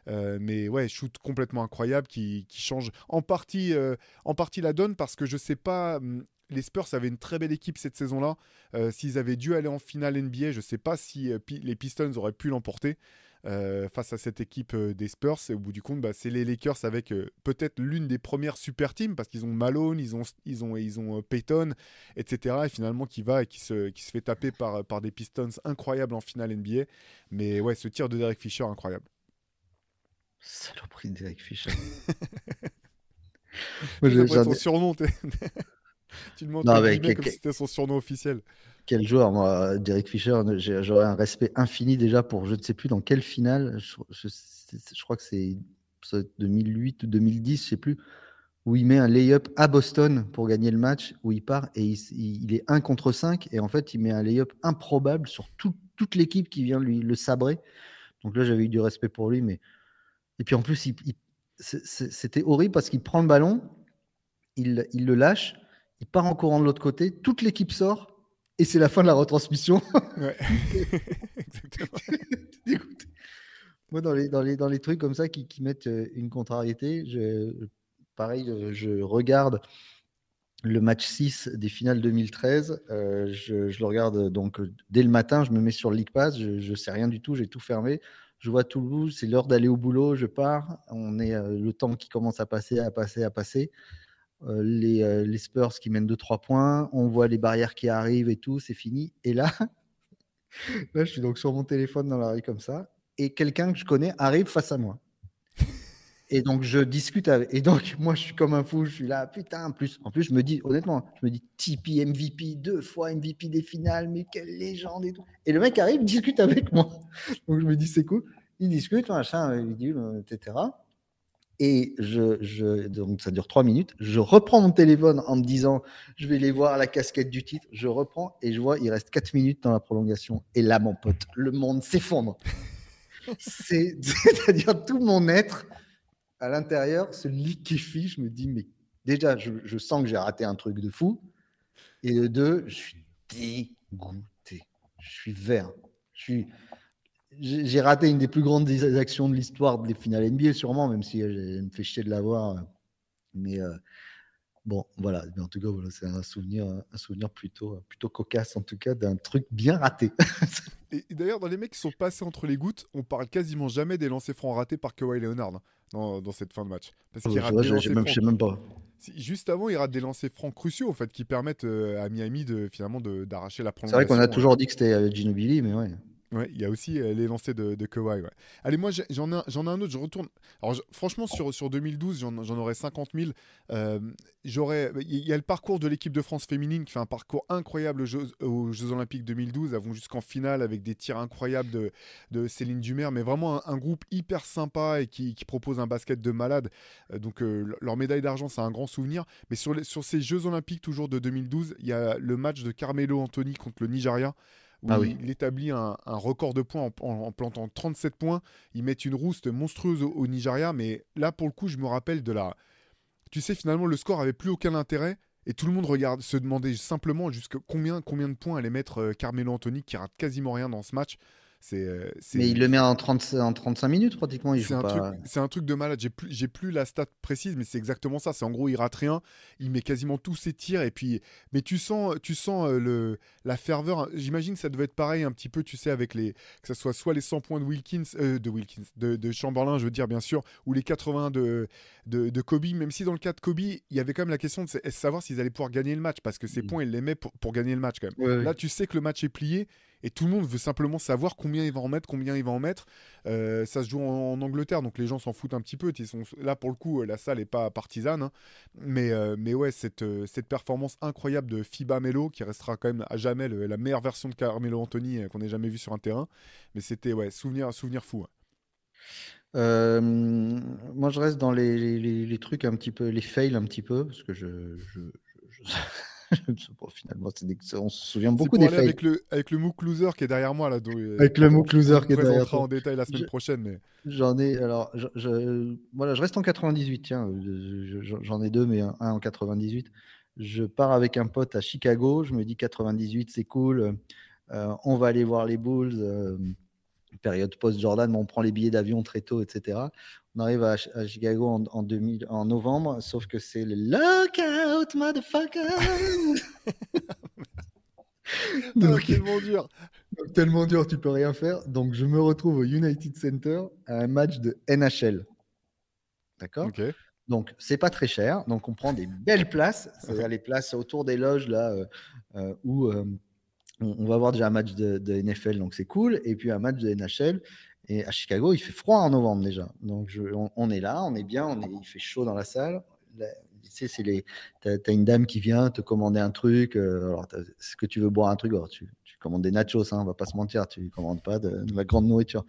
Euh, mais ouais, shoot complètement incroyable qui, change en partie, euh, en partie la donne parce que je sais pas. Hum, les Spurs avaient une très belle équipe cette saison-là. Euh, s'ils avaient dû aller en finale NBA, je ne sais pas si les Pistons auraient pu l'emporter. face à cette équipe des Spurs. Et au bout du compte, bah, c'est les Lakers avec peut-être l'une des premières super teams parce qu'ils ont Malone, ils ont, ils ont, ils ont Peyton, etc. Et finalement, qui va et qui se, qui se fait taper par, par des Pistons incroyables en finale NBA. Mais ouais, ce tir de Derek Fisher, incroyable. Saloperie de Derek Fisher. son surnom. tu le montres comme si c'était son surnom officiel. Quel joueur, moi, Derek Fisher. J'aurais un respect infini déjà pour je ne sais plus dans quelle finale. Je, crois que c'est 2008 ou 2010, je sais plus. Où il met un lay-up à Boston pour gagner le match, où il part et il, est 1 contre 5. Et en fait, il met un lay-up improbable sur toute l'équipe qui vient lui le sabrer. Donc là, j'avais eu du respect pour lui, mais et puis en plus, c'était horrible parce qu'il prend le ballon, il, le lâche, il part en courant de l'autre côté, toute l'équipe sort et c'est la fin de la retransmission. Ouais. Exactement. Moi, dans les, dans, les, dans les trucs comme ça qui, mettent euh, une contrariété, je, pareil, je regarde le match 6 des finales 2013. Euh, je, je, le regarde donc dès le matin, je me mets sur le League Pass, je ne sais rien du tout, j'ai tout fermé je vois Toulouse, c'est l'heure d'aller au boulot, je pars. On est euh, le temps qui commence à passer, à passer, à passer. Euh, les, euh, les, Spurs qui mènent 2-3 points, on voit les barrières qui arrivent et tout, c'est fini. Et là, là, je suis donc sur mon téléphone dans la rue comme ça, et quelqu'un que je connais arrive face à moi. Et donc je discute avec. Et donc moi je suis comme un fou, je suis là, putain, en plus, en plus je me dis, honnêtement, je me dis Tipeee MVP, deux fois MVP des finales, mais quelle légende et tout. Et le mec arrive, discute avec moi. Donc je me dis, c'est cool. Il discute, machin, dit, etc. Et je, je, donc ça dure trois minutes. Je reprends mon téléphone en me disant, je vais aller voir la casquette du titre. Je reprends et je vois, il reste quatre minutes dans la prolongation. Et là, mon pote, le monde s'effondre. C'est-à-dire tout mon être à l'intérieur se liquéfie. Je me dis, mais déjà, je, sens que j'ai raté un truc de fou. Et de deux, je suis dégoûté. Je suis vert. Je suis. J'ai raté une des plus grandes actions de l'histoire des finales NBA, sûrement, même si je me fait chier de l'avoir. Mais euh, bon, voilà. En tout cas, voilà, c'est un souvenir, un souvenir plutôt, plutôt cocasse, en tout cas, d'un truc bien raté. et, d'ailleurs, dans les mecs qui sont passés entre les gouttes, on parle quasiment jamais des lancers francs ratés par Kawhi Leonard. Hein dans, cette fin de match. Parce qu'il rate des lancers francs. même pas. Juste avant, il rate des lancers francs cruciaux en fait, qui permettent euh, à Miami de finalement d'arracher la prolongation. C'est vrai qu'on a toujours dit que c'était euh, Ginobili, mais ouais. Ouais, il y a aussi euh, les lancers de, Kawhi. Allez, moi j'en ai, un autre, je retourne. Alors franchement, sur, sur 2012, j'en aurais 50 000. Euh, il y a le parcours de l'équipe de France féminine qui fait un parcours incroyable aux Jeux, Olympiques 2012. Elles vont jusqu'en finale avec des tirs incroyables de, de Céline Dumer, mais vraiment un, groupe hyper sympa et qui, propose un basket de malade. Euh, donc leur médaille d'argent, c'est un grand souvenir. Mais sur, sur ces Jeux Olympiques toujours de 2012, il y a le match de Carmelo Anthony contre le Nigeria où ah il, établit un, record de points en, plantant 37 points. Ils mettent une rouste monstrueuse au, Nigeria, mais là, pour le coup, je me rappelle de la. Tu sais, finalement, le score avait plus aucun intérêt. Et tout le monde regarde, se demandait simplement jusqu'à combien, combien de points allait mettre euh, Carmelo Anthony, qui rate quasiment rien dans ce match. C'est, Mais il le met en, 30, en 35 minutes pratiquement. C'est un, truc, un truc de malade. J'ai plus, j'ai plus la stat précise, mais c'est exactement ça. C'est en gros, il rate rien. Il met quasiment tous ses tirs. Et puis, mais tu sens, tu sens le, la ferveur. J'imagine que ça devait être pareil un petit peu, tu sais, avec les. Que ce soit soit les 100 points de Wilkins, de Wilkins, de, de, Chamberlain, je veux dire, bien sûr, ou les 80 de, de, de, Kobe. Même si dans le cas de Kobe, il y avait quand même la question de savoir s'ils allaient pouvoir gagner le match. Parce que ces mmh. points, il les met pour, pour gagner le match quand même. Là, tu sais que le match est plié et tout le monde veut simplement savoir combien il va en mettre, combien il va en mettre. Euh, ça se joue en, Angleterre, donc les gens s'en foutent un petit peu. Ils sont, là, pour le coup, la salle n'est pas partisane. Hein. Mais, euh, mais ouais, cette, euh, cette performance incroyable de FIBA Melo, qui restera quand même à jamais la meilleure version de Carmelo Anthony qu'on ait jamais vu sur un terrain. Mais c'était ouais, souvenir, souvenir fou. Moi, je reste dans les, les, trucs un petit peu, les fails un petit peu, parce que je finalement, on se souvient beaucoup des faits. Avec le, avec le MOOC Loser qui est derrière moi. Là, avec le MOOC Loser qui est derrière toi. en détail la semaine prochaine. Mais... J'en ai. Alors, je, voilà, je reste en 98. Tiens, j'en ai deux, mais un, en 98. Je pars avec un pote à Chicago. Je me dis 98, c'est cool. Euh, on va aller voir les Bulls. Euh, période post-Jordan, mais on prend les billets d'avion très tôt, etc. On arrive à, Chicago en, 2000, en novembre, sauf que c'est le lockout, motherfucker donc, tellement dur. tellement dur, tu peux rien faire. Donc, je me retrouve au United Center à un match de NHL. D'accord? Donc, c'est pas très cher. Donc, on prend des belles places, c'est-à-dire les places autour des loges là euh, euh, où euh, on, va avoir déjà un match de, de NFL, donc c'est cool, et puis un match de NHL. Et à Chicago, il fait froid en novembre déjà. Donc je, on, est là, on est bien, on est, il fait chaud dans la salle. tu sais, c'est les, t'as, as une dame qui vient te commander un truc. Euh, alors, est-ce que tu veux boire un truc alors, tu, tu, commandes des nachos, hein, on va pas se mentir, tu commandes pas de, la grande nourriture.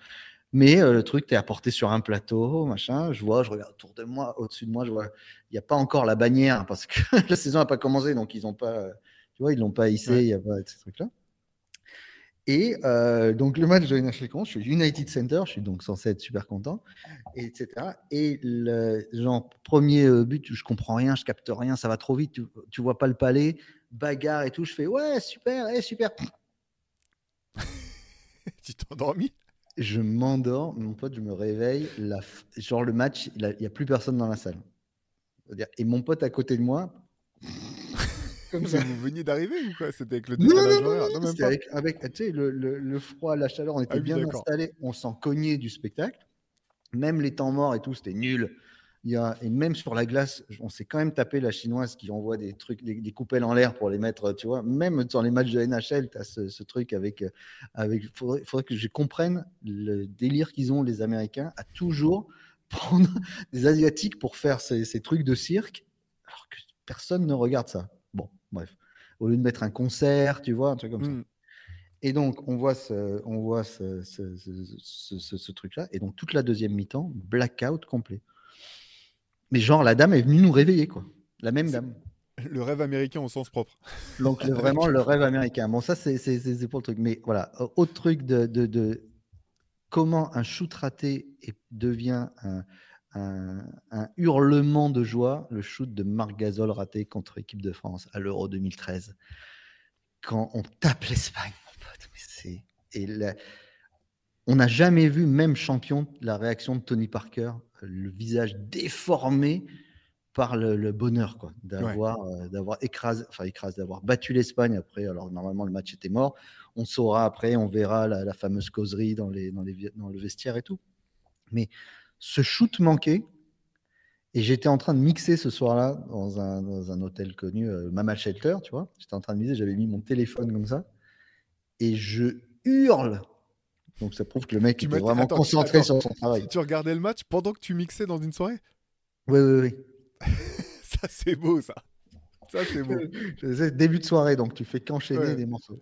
Mais euh, le truc, tu es apporté sur un plateau, machin. Je vois, je regarde autour de moi, au-dessus de moi, je vois, il n'y a pas encore la bannière parce que la saison n'a pas commencé, donc ils n'ont pas, tu vois, ils l'ont pas hissé, il n'y a pas ces trucs-là. Et euh, donc le match de NHL je suis United Center, je suis donc censé être super content, et etc. Et le genre premier euh, but, je comprends rien, je capte rien, ça va trop vite, tu, tu vois pas le palais, bagarre et tout, je fais ouais super, eh, super. tu t'es endormi Je m'endors, mon pote, je me réveille, la genre le match, il n'y a, plus personne dans la salle. Et mon pote à côté de moi. Comme ça. Vous veniez d'arriver ou quoi? C'était avec le décalage horaire? Non, même pas. Avec, avec tu sais, le, le, le, froid, la chaleur, on était ah bien installés, on s'en cognait du spectacle. Même les temps morts et tout, c'était nul. Il y a, et même sur la glace, on s'est quand même tapé la chinoise qui envoie des trucs, des, des coupelles en l'air pour les mettre, tu vois. Même dans les matchs de NHL, tu as ce, ce, truc avec. avec faudrait, faudrait que je comprenne le délire qu'ils ont, les Américains, à toujours prendre des Asiatiques pour faire ces, ces trucs de cirque, alors que personne ne regarde ça. Bref, au lieu de mettre un concert, tu vois, un truc comme ça. Mmh. Et donc, on voit ce, on voit ce, ce, truc-là. Et donc, toute la deuxième mi-temps, blackout complet. Mais genre, la dame est venue nous réveiller, quoi. La même dame. Le rêve américain au sens propre. Donc, vraiment, le rêve américain. Bon, ça, c'est pour le truc. Mais voilà, autre truc de, de, de comment un shoot raté devient un, un, hurlement de joie, le shoot de Marc Gasol raté contre l'équipe de France à l'Euro 2013. Quand on tape l'Espagne, mon pote, c'est. Et on n'a jamais vu, même champion, la réaction de Tony Parker, le visage déformé par le, bonheur quoi d'avoir euh, d'avoir écrasé enfin écrasé d'avoir battu l'Espagne après alors normalement le match était mort on saura après on verra la, fameuse causerie dans les dans les dans le vestiaire et tout mais ce shoot manqué. Et j'étais en train de mixer ce soir-là dans un, dans un, hôtel connu, euh, Mama Shelter, tu vois. J'étais en train de mixer, j'avais mis mon téléphone comme ça. Et je hurle. Donc ça prouve que le mec était vraiment concentré sur son travail. Tu regardais le match pendant que tu mixais dans une soirée? Oui, oui, oui. ça, c'est beau, ça. Ça, c'est beau. Début de soirée, donc tu fais qu'enchaîner des morceaux.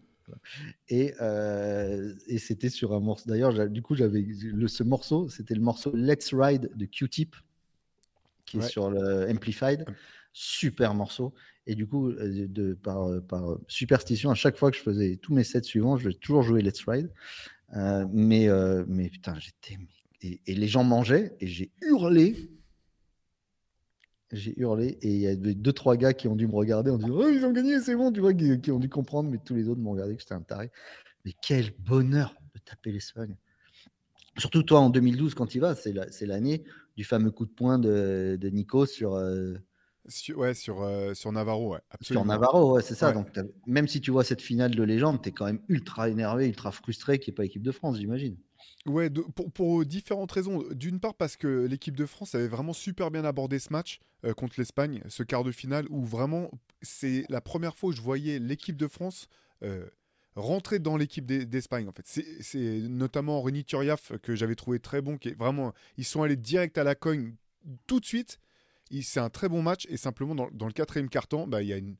Et, euh, et c'était sur un morceau. D'ailleurs, du coup, j'avais ce morceau, c'était le morceau Let's Ride de Q-Tip, qui est sur le Amplified. Super morceau. Et du coup, euh, de, par, par, superstition, à chaque fois que je faisais tous mes sets suivants, je vais toujours jouer Let's Ride. Euh, mais, mais putain, j'étais. Et, et, les gens mangeaient et j'ai hurlé j'ai hurlé et il y a deux, trois gars qui ont dû me regarder en disant Oh, ils ont gagné, c'est bon, tu vois, qui, ont dû comprendre, mais tous les autres m'ont regardé que j'étais un taré. Mais quel bonheur de taper l'Espagne. Surtout toi en 2012 quand il va, c'est l'année du fameux coup de poing de, Nico sur. Euh, sur, ouais, sur, euh, sur Navarro, ouais, Sur Navarro, ouais, c'est ça. Donc, même si tu vois cette finale de légende, tu es quand même ultra énervé, ultra frustré qu'il n'y ait pas équipe de France, j'imagine. Ouais, pour, pour, différentes raisons. D'une part, parce que l'équipe de France avait vraiment super bien abordé ce match euh, contre l'Espagne, ce quart de finale, où vraiment, c'est la première fois où je voyais l'équipe de France rentrer dans l'équipe d'Espagne en fait. C'est notamment René Turiaf que j'avais trouvé très bon, qui est vraiment, ils sont allés direct à la cogne tout de suite. C'est un très bon match et simplement dans, dans le quatrième carton, bah, il y a une,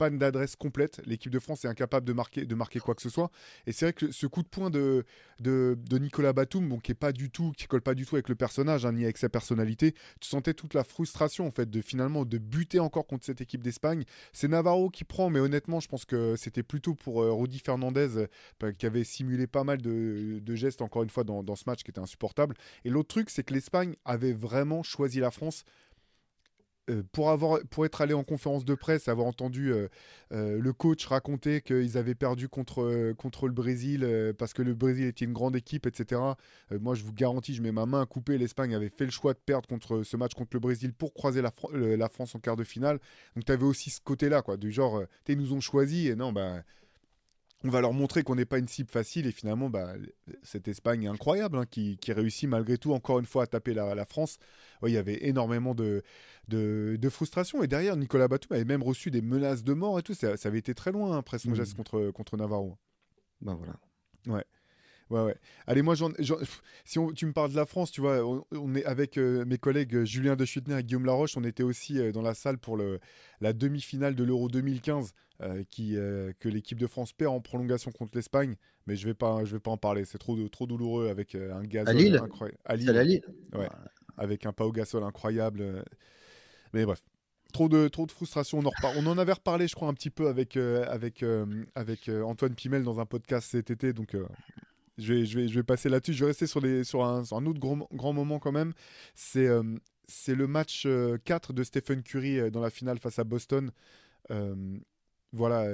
panne d'adresse complète. L'équipe de France est incapable de marquer, de marquer quoi que ce soit. Et c'est vrai que ce coup de poing de, de, Nicolas Batum, bon, qui est pas du tout, qui colle pas du tout avec le personnage, hein, ni avec sa personnalité, tu sentais toute la frustration en fait de finalement de buter encore contre cette équipe d'Espagne. C'est Navarro qui prend, mais honnêtement, je pense que c'était plutôt pour euh, Fernandez euh, qui avait simulé pas mal de, gestes encore une fois dans, dans ce match qui était insupportable. Et l'autre truc, c'est que l'Espagne avait vraiment choisi la France euh, pour, avoir, pour être allé en conférence de presse, avoir entendu euh, euh, le coach raconter qu'ils avaient perdu contre, contre le Brésil parce que le Brésil était une grande équipe, etc. moi, je vous garantis, je mets ma main à couper. L'Espagne avait fait le choix de perdre contre ce match contre le Brésil pour croiser la, France en quart de finale. Donc, tu avais aussi ce côté-là, quoi, du genre, ils nous ont choisi et non, bah on va leur montrer qu'on n'est pas une cible facile et finalement bah, cette Espagne incroyable hein, qui, réussit malgré tout encore une fois à taper la, France. il y avait énormément de, de, frustration et derrière Nicolas Batum avait même reçu des menaces de mort et tout. Ça, avait été très loin hein, après son mmh. geste contre, contre Navarro. Ben voilà. Ouais. Ouais, ouais. Allez, moi, si tu me parles de la France, tu vois, on, est avec euh, mes collègues euh, Julien De Schuttner et Guillaume Laroche, on était aussi euh, dans la salle pour le, la demi-finale de l'Euro 2015 qui, que l'équipe de France perd en prolongation contre l'Espagne. Mais je vais pas, je vais pas en parler. C'est trop, trop douloureux avec un gaz incroyable. À Lille. Ouais. Avec un Pau Gasol incroyable. Mais bref trop de, trop de frustration. On en, on en avait reparlé, je crois, un petit peu avec, avec, avec Antoine Pimel dans un podcast cet été. Donc, je vais, passer là-dessus. Je vais rester sur, un, autre grand, moment quand même. C'est euh, le match 4 euh, de Stephen Curry euh, dans la finale face à Boston. voilà,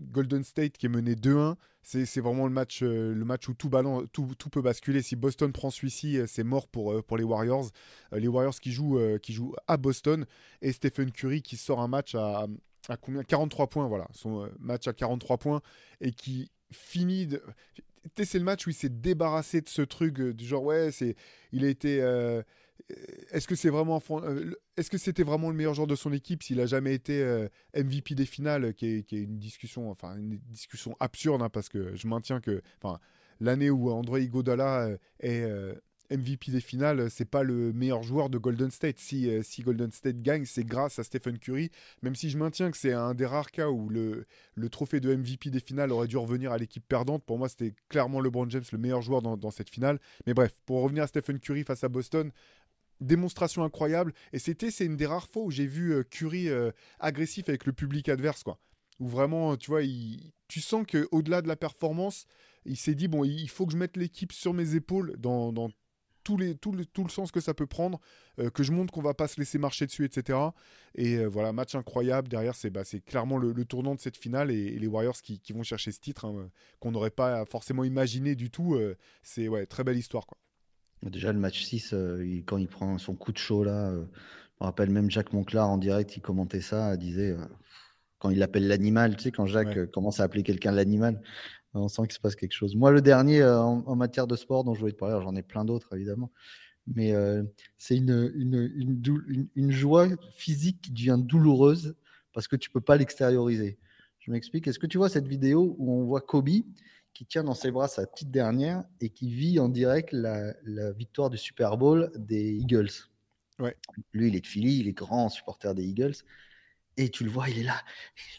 Golden State qui est mené 2-1. C'est vraiment le match, où tout, peut basculer. Si Boston prend celui-ci, c'est mort pour, les Warriors. les Warriors qui jouent, qui jouent à Boston et Stephen Curry qui sort un match à, à combien? 43 points, voilà. Son match à 43 points et qui finit. De c'est le match où il s'est débarrassé de ce truc euh, du genre ouais c'est il a été euh, est-ce que c'est vraiment euh, est-ce que c'était vraiment le meilleur joueur de son équipe s'il a jamais été MVP des finales qui est, une discussion enfin une discussion absurde hein, parce que je maintiens que enfin l'année où André Iguodala est MVP des finales, c'est pas le meilleur joueur de Golden State. Si, euh, si Golden State gagne, c'est grâce à Stephen Curry. Même si je maintiens que c'est un des rares cas où le, trophée de MVP des finales aurait dû revenir à l'équipe perdante. Pour moi, c'était clairement LeBron James le meilleur joueur dans, cette finale. Mais bref, pour revenir à Stephen Curry face à Boston, démonstration incroyable. Et c'était, c'est une des rares fois où j'ai vu euh, Curry euh, agressif avec le public adverse, quoi. Où vraiment, tu vois, tu sens que au-delà de la performance, il s'est dit bon, il faut que je mette l'équipe sur mes épaules dans les, tout, le, tout le sens que ça peut prendre, euh, que je montre qu'on va pas se laisser marcher dessus, etc. Et euh, voilà, match incroyable. Derrière, c'est bah, clairement le, tournant de cette finale et, les Warriors qui, qui, vont chercher ce titre, hein, qu'on n'aurait pas forcément imaginé du tout. Euh, c'est ouais, très belle histoire. Quoi. Déjà, le match 6, quand il prend son coup de chaud là, je me rappelle même Jacques Monclar en direct, il commentait ça, il disait quand il appelle l'animal, tu sais, quand Jacques commence à appeler quelqu'un l'animal, on sent qu'il se passe quelque chose. Moi, le dernier euh, en, matière de sport dont je voulais te parler, j'en ai plein d'autres évidemment, mais euh, c'est une, une, une, joie physique qui devient douloureuse parce que tu peux pas l'extérioriser. Je m'explique. Est-ce que tu vois cette vidéo où on voit Kobe qui tient dans ses bras sa petite dernière et qui vit en direct la, la victoire du Super Bowl des Eagles? Ouais. Lui, il est de Philly, il est grand supporter des Eagles. Et tu le vois, il est là.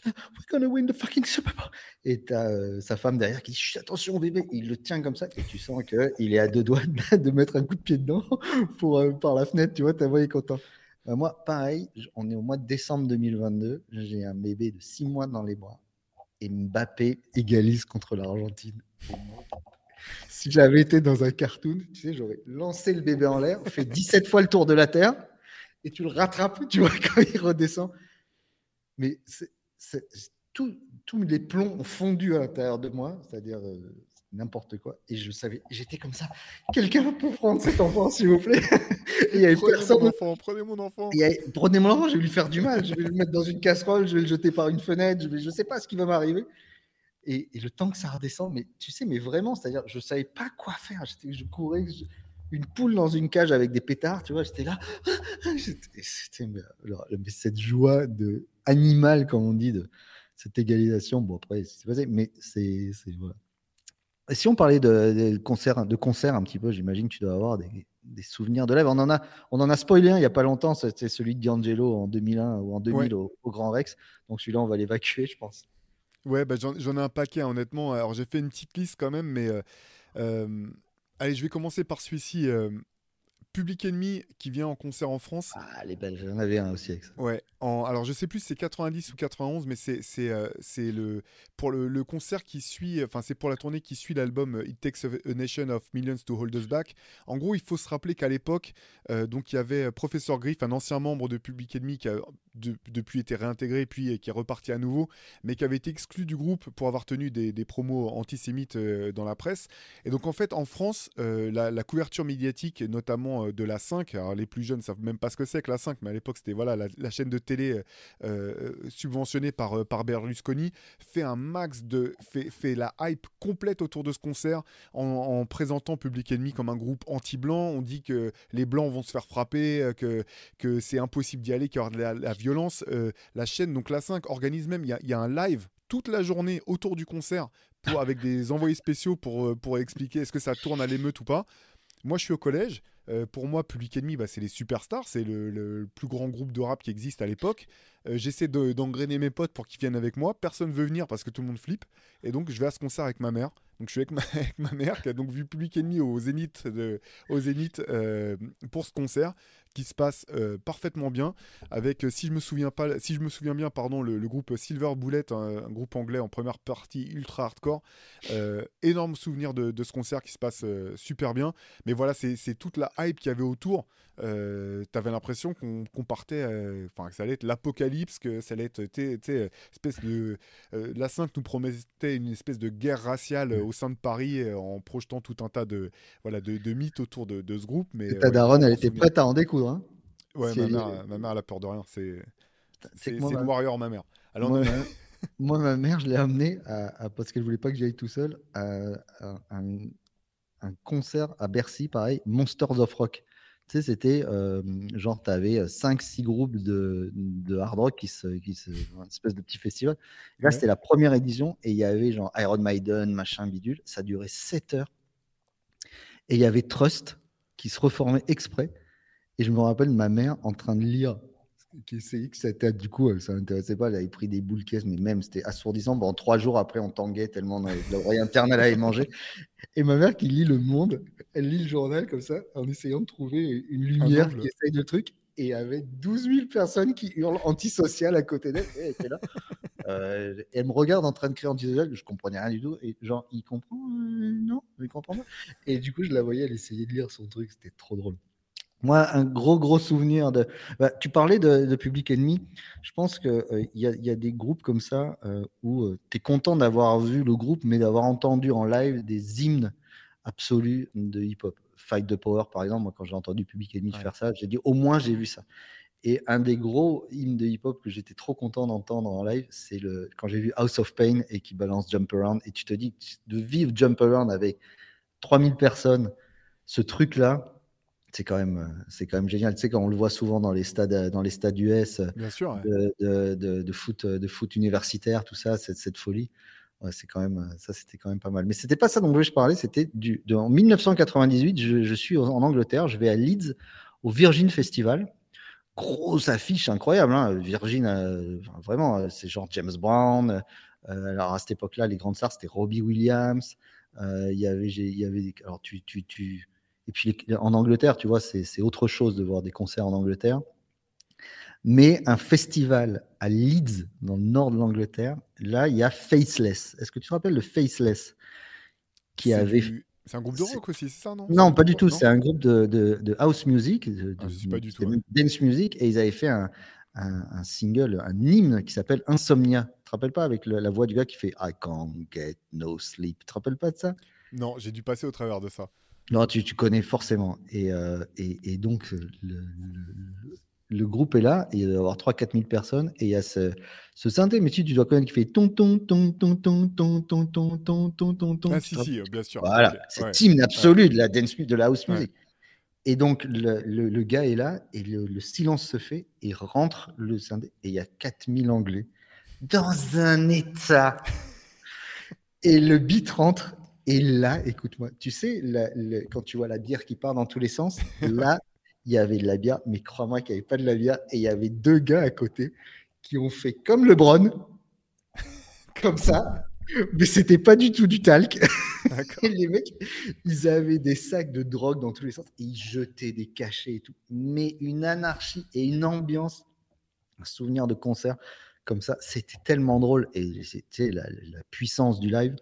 We're gonna win the fucking Super Bowl. Et tu as euh, sa femme derrière qui dit attention bébé. il le tient comme ça. Et tu sens qu'il est à deux doigts de mettre un coup de pied dedans pour, euh, par la fenêtre. Tu vois, ta voix est content. Moi, pareil, on est au mois de décembre 2022. J'ai un bébé de six mois dans les bras. Et Mbappé égalise contre l'Argentine. Si j'avais été dans un cartoon, tu sais, j'aurais lancé le bébé en l'air, fait 17 fois le tour de la Terre, et tu le rattrapes, tu vois, quand il redescend mais tous les plombs ont fondu à l'intérieur de moi, c'est-à-dire euh, n'importe quoi. Et je savais, j'étais comme ça. Quelqu'un peut prendre cet enfant, s'il vous plaît? Il y avait Prenez personne. mon enfant, prenez mon enfant. Il y avait- Prenez mon enfant, je vais lui faire du mal. Je vais le mettre dans une casserole, je vais le jeter par une fenêtre. Je ne sais pas ce qui va m'arriver. Et, et le temps que ça redescend, mais tu sais, mais vraiment, c'est-à-dire, je savais pas quoi faire. J'étais- Je courais, je- une poule dans une cage avec des pétards, tu vois, j'étais là. J'étais- C'était mais, alors, mais cette joie de animale, comme on dit, de cette égalisation. Bon, après, c'est passé, mais c'est. Voilà. Et si on parlait de, de concerts de concert un petit peu, j'imagine que tu dois avoir des, des souvenirs de live. On en a, on en a spoilé un il n'y a pas longtemps, c'était celui de D'Angelo en 2001 ou en 2000 au, au Grand Rex. Donc celui-là, on va l'évacuer, je pense. Ouais, bah, j'en j'en ai un paquet, hein, honnêtement. Alors, j'ai fait une petite liste quand même, mais euh, euh, allez, je vais commencer par celui-ci. euh, Public Enemy qui vient en concert en France. Ah, les Belges, j'en avais un aussi avec ça. Ouais, en- alors je sais plus si c'est 90 ou 91, mais c'est c'est euh, c'est le pour le, le concert qui suit, enfin c'est pour la tournée qui suit l'album euh, It Takes a Nation of Millions to Hold Us Back. En gros, il faut se rappeler qu'à l'époque, euh, donc il y avait Professeur Griff, un ancien membre de Public Enemy qui a de- depuis été réintégré puis euh, qui est reparti à nouveau, mais qui avait été exclu du groupe pour avoir tenu des, des promos antisémites euh, dans la presse. Et donc en fait, en France, euh, la, couverture médiatique, notamment de la 5, alors les plus jeunes savent même pas ce que c'est que la 5, mais à l'époque c'était voilà la, chaîne de télé subventionnée par, par Berlusconi, fait un max de fait, fait la hype complète autour de ce concert en, en présentant Public Enemy comme un groupe anti-blanc. On dit que les blancs vont se faire frapper, que, que c'est impossible d'y aller, qu'il y aura de la violence. Euh, la chaîne, donc la 5, organise même, il y a, il y a un live toute la journée autour du concert pour, avec des envoyés spéciaux pour, euh, pour expliquer est-ce que ça tourne à l'émeute ou pas. Moi, je suis au collège. Euh, pour moi, Public Enemy, bah, c'est les superstars. C'est le, le plus grand groupe de rap qui existe à l'époque. Euh, J'essaie de- d'engrainer mes potes pour qu'ils viennent avec moi. Personne veut venir parce que tout le monde flippe. Et donc, je vais à ce concert avec ma mère. Donc, je suis avec ma, avec ma mère qui a donc vu Public Enemy au Zénith, de, au Zénith euh, pour ce concert qui se passe euh, parfaitement bien. Avec, euh, si je me souviens pas, si je me souviens bien, pardon, le, le groupe Silver Bullet, un, un groupe anglais en première partie ultra hardcore. Euh, énorme souvenir de, de ce concert qui se passe euh, super bien. Mais voilà, c'est toute la hype qu'il y avait autour. Euh, T'avais l'impression qu'on partait, enfin que ça allait être l'apocalypse, que ça allait être, sais, espèce de, la 5 nous promettait une espèce de guerre raciale euh, au sein de Paris en projetant tout un tas de, voilà, de, de mythes autour de, de ce groupe. Mais ta ouais, daronne, elle était prête à en découdre. Hein Ouais, ma mère, ma mère, elle a peur de rien. C'est c'est ma- une warrior, ma mère. Alors, moi, ma... moi, ma mère, je l'ai amenée à, à- parce qu'elle voulait pas que j'aille tout seul à, à un, un concert à Bercy, pareil, Monsters of Rock. Tu sais, c'était euh, genre, tu avais 5-6 groupes de, de hard rock qui se, qui se. une espèce de petit festival. Là, Ouais. c'était la première édition et il y avait genre Iron Maiden, machin, bidule. Ça durait 7 heures. Et il y avait Trust qui se reformait exprès. Et je me rappelle ma mère en train de lire qui essayait que ça était du coup ça l'intéressait pas elle avait pris des boules caisses mais même c'était assourdissant. Bon trois jours après on tanguait tellement on avait de l'oreille interne elle avait mangé et ma mère qui lit le monde elle lit le journal comme ça en essayant de trouver une lumière qui essaye le truc. Et avait 12 000 personnes qui hurlent antisocial à côté d'elle. Elle était là. Euh, elle me regarde en train de crier antisocial. Je comprenais rien du tout. Et genre il comprend? Euh, non il comprend pas. Et du coup je la voyais elle essayait de lire son truc. C'était trop drôle moi, un gros, gros souvenir de. Bah, tu parlais de, de Public Enemy. Je pense qu'il y, a, y a des groupes comme ça euh, où tu es content d'avoir vu le groupe, mais d'avoir entendu en live des hymnes absolus de hip-hop. Fight the Power, par exemple, moi, quand j'ai entendu Public Enemy Ouais. faire ça, j'ai dit au moins j'ai vu ça. Et un des gros hymnes de hip-hop que j'étais trop content d'entendre en live, c'est le quand j'ai vu House of Pain et qui balance Jump Around. Et tu te dis de vivre Jump Around avec 3000 personnes, ce truc-là, c'est quand même, euh, c'est quand même génial. Tu sais, quand on le voit souvent dans les stades, euh, dans les stades US euh, bien sûr. ouais. de, de, de, de foot, euh, de foot universitaire, tout ça, cette, cette folie. Ouais, c'est quand même, euh, ça, c'était quand même pas mal. Mais c'était pas ça dont je parlais. C'était du, de, en 1998, je, je suis en Angleterre, je vais à Leeds au Virgin Festival. Grosse affiche incroyable, hein. Virgin, euh, vraiment, euh, c'est genre James Brown. Euh, alors à cette époque-là, les grandes stars, c'était Robbie Williams. Euh, Il y avait, il y avait, alors tu, tu, tu, et puis en Angleterre, tu vois, c'est autre chose de voir des concerts en Angleterre. Mais un festival à Leeds, dans le nord de l'Angleterre, là, il y a Faceless. Est-ce que tu te rappelles le Faceless qui C'est avait. du- C'est un groupe de rock aussi, c'est ça, non? Non, pas du tout. C'est un groupe de, de, de house music, de, Ah, de- pas du tout, dance music, et ils avaient fait un, un, un single, un hymne qui s'appelle Insomnia. Tu te rappelles pas avec le- la voix du gars qui fait I can't get no sleep. Tu te rappelles pas de ça? Non, j'ai dû passer au travers de ça. Non, tu, tu connais forcément. Et, euh, et, et donc, le, le, groupe est là, et il doit y avoir 3-4 000 personnes, et il y a ce, ce synthé, mais tu, tu dois connaître qui fait ton ton ton ton ton ton ton ton ton ton ton ton. Ah si, si, bien sûr. Voilà, c'est ouais. team absolu de la dance de la house music. Et donc, le, le, gars est là, et le, le, silence se fait, et rentre le synthé, et il y a 4000 Anglais dans un état. Et le beat rentre, et là, écoute-moi, tu sais, la, le, quand tu vois la bière qui part dans tous les sens, là, il y avait de la bière, mais crois-moi qu'il n'y avait pas de la bière. Et il y avait deux gars à côté qui ont fait comme le Bron, comme ça, mais c'était pas du tout du talc. Et les mecs, ils avaient des sacs de drogue dans tous les sens et ils jetaient des cachets et tout. Mais une anarchie et une ambiance, un souvenir de concert comme ça, c'était tellement drôle et c'était la, la puissance du live.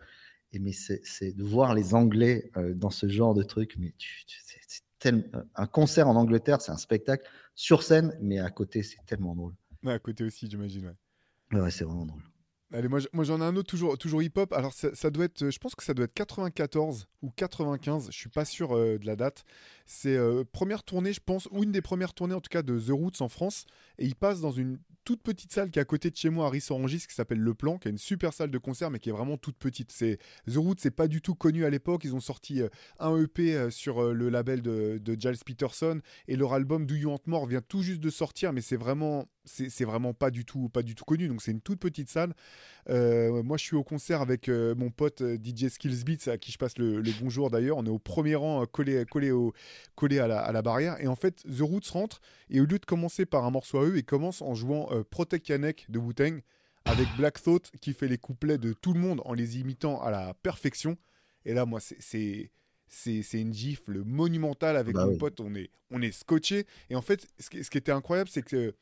Et mais c'est de voir les Anglais euh, dans ce genre de truc. Mais tu, tu, c'est tel, un concert en Angleterre, c'est un spectacle sur scène, mais à côté, c'est tellement drôle. Ouais, à côté aussi, j'imagine. Ouais, ouais c'est vraiment drôle. Allez, moi, moi j'en ai un autre toujours, toujours hip-hop. Alors ça, doit être, je pense que ça doit être 94 ou 95. Je suis pas sûr euh, de la date. C'est euh, première tournée, je pense, ou une des premières tournées en tout cas de The Roots en France. Et il passe dans une toute petite salle qui est à côté de chez moi à Rissorangis qui s'appelle Le Plan, qui est une super salle de concert mais qui est vraiment toute petite. C'est The Roots, c'est pas du tout connu à l'époque. Ils ont sorti euh, un EP euh, sur euh, le label de, de, Giles Peterson et leur album Do You Want More vient tout juste de sortir, mais c'est vraiment c'est vraiment pas du tout pas du tout connu. Donc c'est une toute petite salle. Euh, moi, je suis au concert avec euh, mon pote DJ Skills Beats à qui je passe le, le bonjour d'ailleurs. On est au premier rang, collé collé au collé à la, à la, barrière. Et en fait, The Roots rentre et au lieu de commencer par un morceau à eux, ils commencent en jouant euh, Protect Yanek de Wu-Tang avec Black Thought qui fait les couplets de tout le monde en les imitant à la perfection. Et là, moi, c'est c'est une gifle monumentale avec bah mon oui. pote. On est, on est scotché. Et en fait, ce qui, ce qui était incroyable, c'est que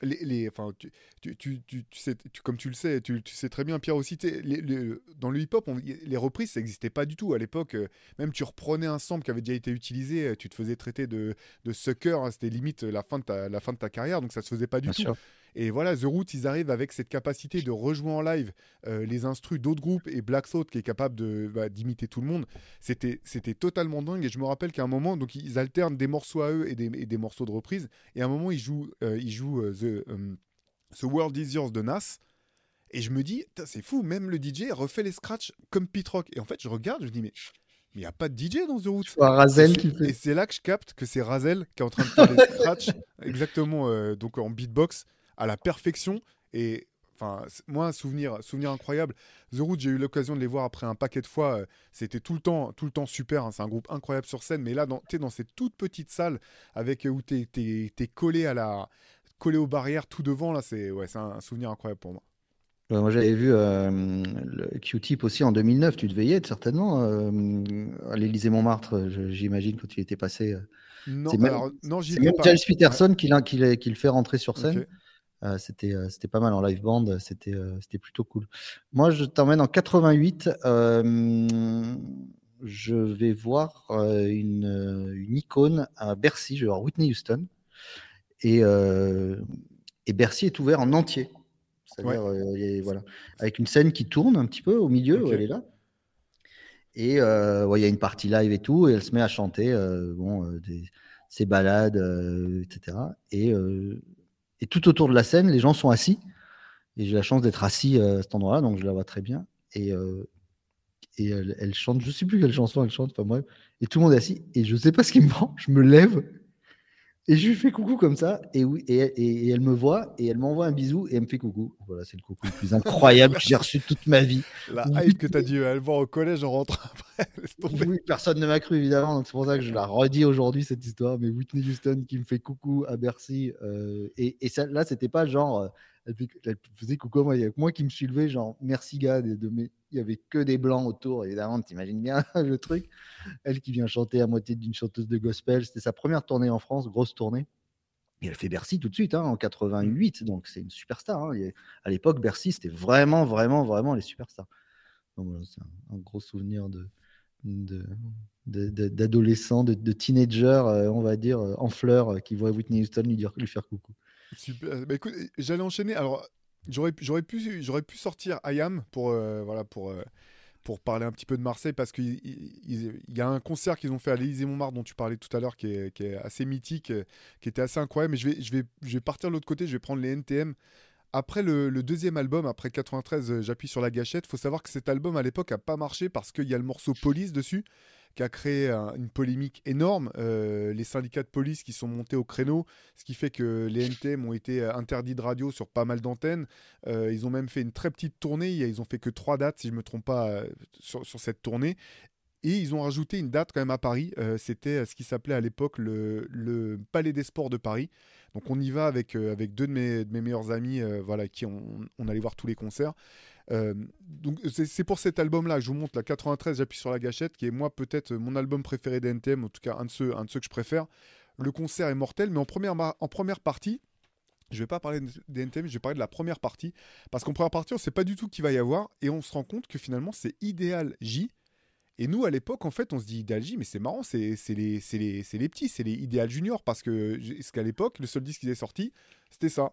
les, les, enfin, tu, tu, tu, tu, sais, comme tu le sais, tu, sais très bien, Pierre aussi, les, les, dans le hip-hop, les reprises, ça n'existait pas du tout à l'époque. Euh, même tu reprenais un sample qui avait déjà été utilisé, euh, tu te faisais traiter de, de sucker, hein, c'était limite la fin, de ta, la fin de ta carrière, donc ça se faisait pas du bien tout. Sûr. Et voilà, The Roots, ils arrivent avec cette capacité de rejouer en live euh, les instrus d'autres groupes et Black Thought qui est capable de bah, d'imiter tout le monde. C'était c'était totalement dingue. Et je me rappelle qu'à un moment, donc ils alternent des morceaux à eux et des, et des morceaux de reprise. Et à un moment, ils jouent, euh, ils jouent euh, The, um, The World Is Yours de Nas. Et je me dis, c'est fou, même le DJ refait les scratchs comme Pete Rock. Et en fait, je regarde, je me dis, mais mais il n'y a pas de DJ dans The Roots. Razel qui fait. Et c'est là que je capte que c'est Razel qui est en train de faire les scratchs, exactement, euh, donc en beatbox à la perfection. Et enfin, moi, un souvenir, souvenir incroyable. The Root, j'ai eu l'occasion de les voir après un paquet de fois. Euh, C'était tout le temps, tout le temps super. Hein. C'est un groupe incroyable sur scène. Mais là, tu es dans cette toute petite salle avec où tu es, es, collé à la collé aux barrières tout devant là c'est ouais c'est un, souvenir incroyable pour moi ouais, moi j'avais vu euh, le Q-Tip aussi en 2009 tu devais y être certainement euh, à l'Élysée Montmartre j'imagine quand tu étais passé non, même, alors, non Giles Peterson ouais. qui, qui, qui, le fait rentrer sur scène okay. Euh, c'était euh, c'était pas mal en live band, c'était euh, c'était plutôt cool. Moi, je t'emmène en 88. Euh, je vais voir une, une, icône à Bercy. Je vais voir Whitney Houston. Et, et Bercy est ouvert en entier. C'est-à-dire, ouais. voilà, avec une scène qui tourne un petit peu au milieu, okay. où elle est là. Et il ouais, y a une partie live et tout, et elle se met à chanter bon, des, ses balades, etc. Et et tout autour de la scène, les gens sont assis. Et j'ai la chance d'être assis euh, à cet endroit-là, donc je la vois très bien. Et, euh, elle, chante, je ne sais plus quelle chanson elle chante, enfin bref. Et tout le monde est assis. Et je ne sais pas ce qui me prend. Je me lève et je lui fais coucou comme ça. Et, oui, et, et, et elle me voit et elle m'envoie un bisou et elle me fait coucou. Voilà, c'est le coucou le plus incroyable que j'ai reçu toute ma vie. La hype que tu as dû aller voir au collège en rentrant après. oui, personne ne m'a cru évidemment. Donc c'est pour ça que je la redis aujourd'hui cette histoire. Mais Whitney Houston qui me fait coucou à Bercy. Euh, et, et ça, là, c'était pas genre. Elle, faisait coucou à moi. Il y a moi qui me suis levé, genre merci gars. De, de mes... Il y avait que des blancs autour, évidemment. T'imagines bien le truc. Elle qui vient chanter à moitié d'une chanteuse de gospel. C'était sa première tournée en France, grosse tournée. Et elle fait Bercy tout de suite, hein, en 88. Donc c'est une superstar. Hein. À l'époque, Bercy, c'était vraiment, vraiment, vraiment les superstars. Donc voilà, c'est un, un, gros souvenir de, d'adolescents, de, de, euh, on va dire, en fleurs, euh, qui voient Whitney Houston lui, dire, lui faire coucou. Super. Bah, j'allais enchaîner. Alors, j'aurais pu, sortir I Am pour, euh, voilà, pour, parler un petit peu de Marseille parce qu'il y a un concert qu'ils ont fait à l'Élysée Montmartre dont tu parlais tout à l'heure qui est, assez mythique, euh, qui était assez incroyable. Mais je vais, partir de l'autre côté, je vais prendre les NTM. Après le, deuxième album, après 93, euh, j'appuie sur la gâchette. Faut savoir que cet album à l'époque a pas marché parce qu'il y a le morceau Police dessus qui a créé une polémique énorme. Euh, les syndicats de police qui sont montés au créneau, ce qui fait que les NTM ont été euh, interdits de radio sur pas mal d'antennes. Euh, ils ont même fait une très petite tournée. Ils ont fait que trois dates, si je me trompe pas, sur, cette tournée. Et ils ont rajouté une date quand même à Paris. C'était ce qui s'appelait à l'époque le, Palais des Sports de Paris. Donc on y va avec, avec deux de mes, de mes meilleurs amis, voilà, qui on allait voir tous les concerts. Euh, donc c'est pour cet album-là que je vous montre la 93, j'appuie sur la gâchette, qui est moi peut-être mon album préféré d'NTM, en tout cas un de, ceux, un de ceux que je préfère. Le concert est mortel, mais en première, en première partie, je vais pas parler d'NTM, je vais parler de la première partie, parce qu'en première partie, on sait pas du tout qui va y avoir, et on se rend compte que finalement c'est Idéal J. Et nous, à l'époque, en fait, on se dit Idéal J, mais c'est marrant, c'est les, les, les, petits, c'est les Idéal Junior, parce que, qu'à l'époque, le seul disque qui est sorti, c'était ça.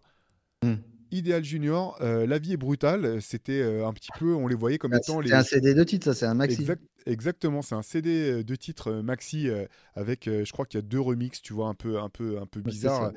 Hmm. Idéal Junior, euh, La vie est brutale. C'était euh, un petit peu, on les voyait comme bah, étant les. C'est un CD de titres, ça, c'est un maxi. exactement, c'est un CD de titres maxi euh, avec, je crois qu'il y a deux remixes, tu vois, un peu, un peu, un peu bizarre.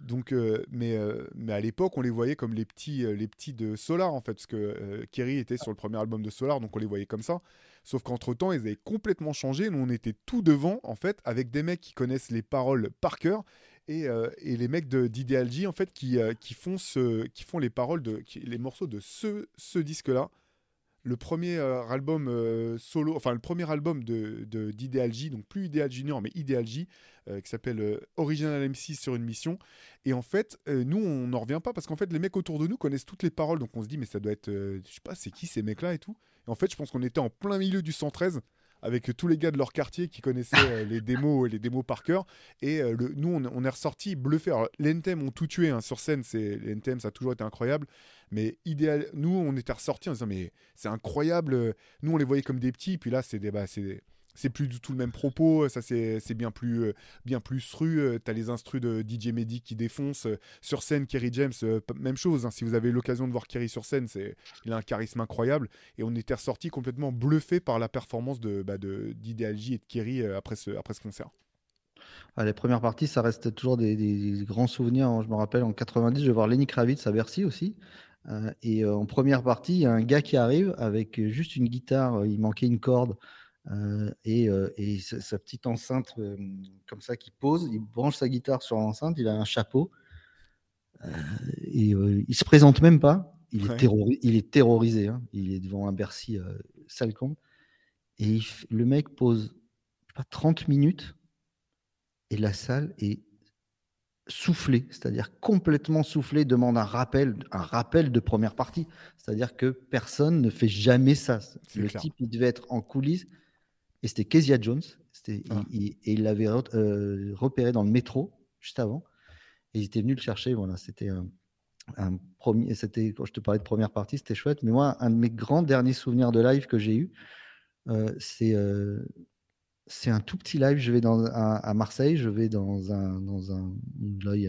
Donc, mais, mais à l'époque, on les voyait comme les petits, les petits de Solar en fait, parce que Kerry était sur le premier album de Solar, donc on les voyait comme ça. Sauf qu'entre temps, ils avaient complètement changé. Nous, on était tout devant, en fait, avec des mecs qui connaissent les paroles par cœur euh, et, les mecs d'Idealji en fait qui, euh, qui, font ce, qui font les paroles de les morceaux de ce, ce disque là le premier euh, album solo enfin le premier album de d'Idealji donc plus Ideal Junior mais Idealji qui s'appelle Original M6 sur une mission. Et en fait nous on n'en revient pas parce qu'en fait les mecs autour de nous connaissent toutes les paroles. Donc on se dit mais ça doit être je sais pas c'est qui ces mecs là et tout. Et en fait je pense qu'on était en plein milieu du 113 avec tous les gars de leur quartier qui connaissaient euh, les démos les démos par cœur. Et euh, le, nous, on, est ressorti bluffé. Alors, les NTM ont tout tué hein, sur scène. C'est, les NTM, ça a toujours été incroyable. Mais idéal, nous, on était ressortis en disant, mais c'est incroyable. Nous, on les voyait comme des petits. Puis là, c'est des, bah, c'est c'est plus du tout le même propos, ça c'est bien plus euh, bien plus tu euh, T'as les instrus de DJ Mehdi qui défoncent euh, sur scène. Kerry James, même chose. Hein. si vous avez l'occasion de voir Kerry sur scène, c'est il a un charisme incroyable. Et on était ressorti complètement bluffé par la performance de bah, et de Kerry après ce après ce concert. Ah, les premières parties, ça reste toujours des, grands souvenirs. Hein. Je me rappelle en 90, je vais voir Lenny Kravitz à Bercy aussi. et en première partie, il y a un gars qui arrive avec juste une guitare. Il manquait une corde. Euh, et, euh, et sa, petite enceinte euh, comme ça qui pose, il branche sa guitare sur l'enceinte, il a un chapeau et il se présente même pas. Il, est, il est terrorisé, hein. il est devant un Bercy sale con. Et le mec pose pas 30 minutes et la salle est soufflée, c'est-à-dire complètement soufflée, demande un rappel, un rappel de première partie. C'est-à-dire que personne ne fait jamais ça. Le type, il devait être en coulisses et c'était Kezia Jones. Ah. et il l'avait euh, repéré dans le métro juste avant. Et il était venu le chercher. Voilà, c'était un, premier. C'était quand je te parlais de première partie, c'était chouette. Mais moi, un de mes grands derniers souvenirs de live que j'ai eu, euh, c'est euh, c'est un tout petit live. Je vais dans, à, Marseille, je vais dans un. Dans un là, il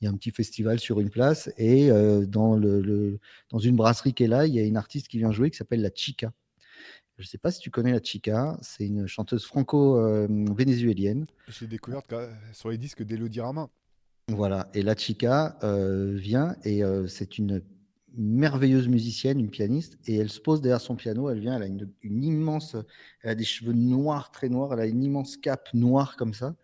y, a, un petit festival sur une place. Et dans, le, dans une brasserie qui est là, il y a une artiste qui vient jouer qui s'appelle La Chica. Je ne sais pas si tu connais la Chica, c'est une chanteuse franco-vénézuélienne. J'ai découvert sur les disques d'Elodie Rama. Voilà, et la Chica euh, vient et euh, c'est une merveilleuse musicienne, une pianiste, et elle se pose derrière son piano, elle vient, elle a une, immense, elle a des cheveux noirs, très noirs, elle a une immense cape noire comme ça.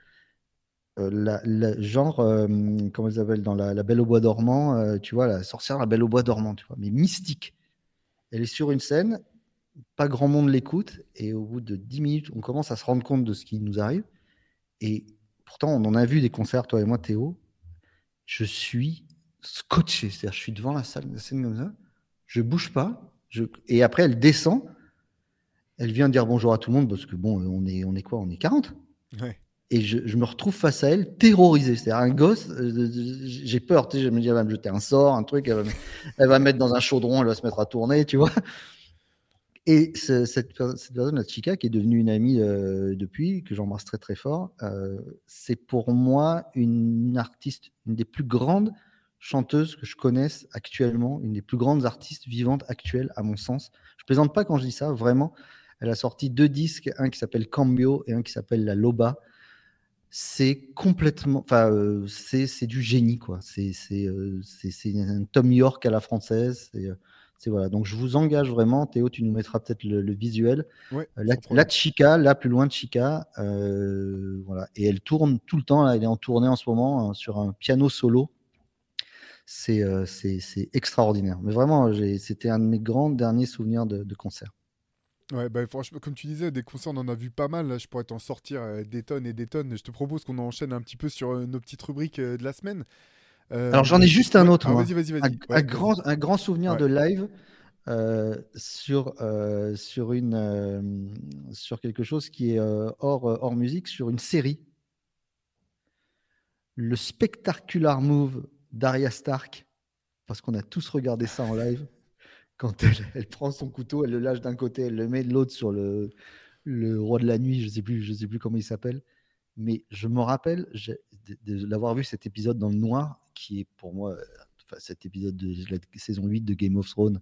Euh, la, genre, comment elle s'appelle, dans la, Belle au bois dormant, tu vois, la sorcière La Belle au bois dormant, tu vois, mais mystique. Elle est sur une scène pas grand monde l'écoute, et au bout de 10 minutes, on commence à se rendre compte de ce qui nous arrive. Et pourtant, on en a vu des concerts, toi et moi, Théo. Je suis scotché, c'est-à-dire, je suis devant la salle, la scène comme ça, je bouge pas, je... et après, elle descend, elle vient dire bonjour à tout le monde, parce que bon, on est, on est quoi? On est 40 Et je, me retrouve face à elle, terrorisé. C'est-à-dire un gosse, euh, j'ai peur, tu sais, je me dis, elle va me jeter un sort, un truc, elle va, elle va me mettre dans un chaudron, elle va se mettre à tourner, tu vois. Et cette, personne, la Chica, qui est devenue une amie euh, depuis, que j'embrasse très très fort, euh, c'est pour moi une artiste, une des plus grandes chanteuse que je connaisse actuellement, une des plus grandes artistes vivantes actuelles, à mon sens. Je plaisante pas quand je dis ça, vraiment. Elle a sorti deux disques, un qui s'appelle Cambio et un qui s'appelle La Loba. C'est complètement, enfin, euh, c'est du génie, quoi. C'est euh, un Tom York à la française. C'est euh, voilà. Donc je vous engage vraiment, Théo, tu nous mettras peut-être le, visuel. la, Chica, là plus loin de Chica, voilà. Et elle tourne tout le temps. elle est en tournée en ce moment hein, sur un piano solo euh, c'est extraordinaire. Mais vraiment, c'était un de mes grands derniers souvenirs de, de concert. Ouais, bah, franchement, comme tu disais, des concerts, on en a vu pas mal. Là, je pourrais t'en sortir euh, des tonnes et des tonnes. Je te propose qu'on enchaîne un petit peu sur euh, nos petites rubriques de la semaine. Alors, j'en ai juste un autre. Ah. Un, grand, un grand souvenir de live sur, sur, une, sur quelque chose qui est hors, hors musique, sur une série. Le Spectacular Move Daria Stark, parce qu'on a tous regardé ça en live. Quand elle, prend son couteau, elle le lâche d'un côté, elle le met de l'autre sur le, le roi de la nuit, je sais plus, je sais plus comment il s'appelle. Mais je me rappelle de, l'avoir vu cet épisode dans le noir, qui est pour moi cet épisode de la saison 8 de Game of Thrones,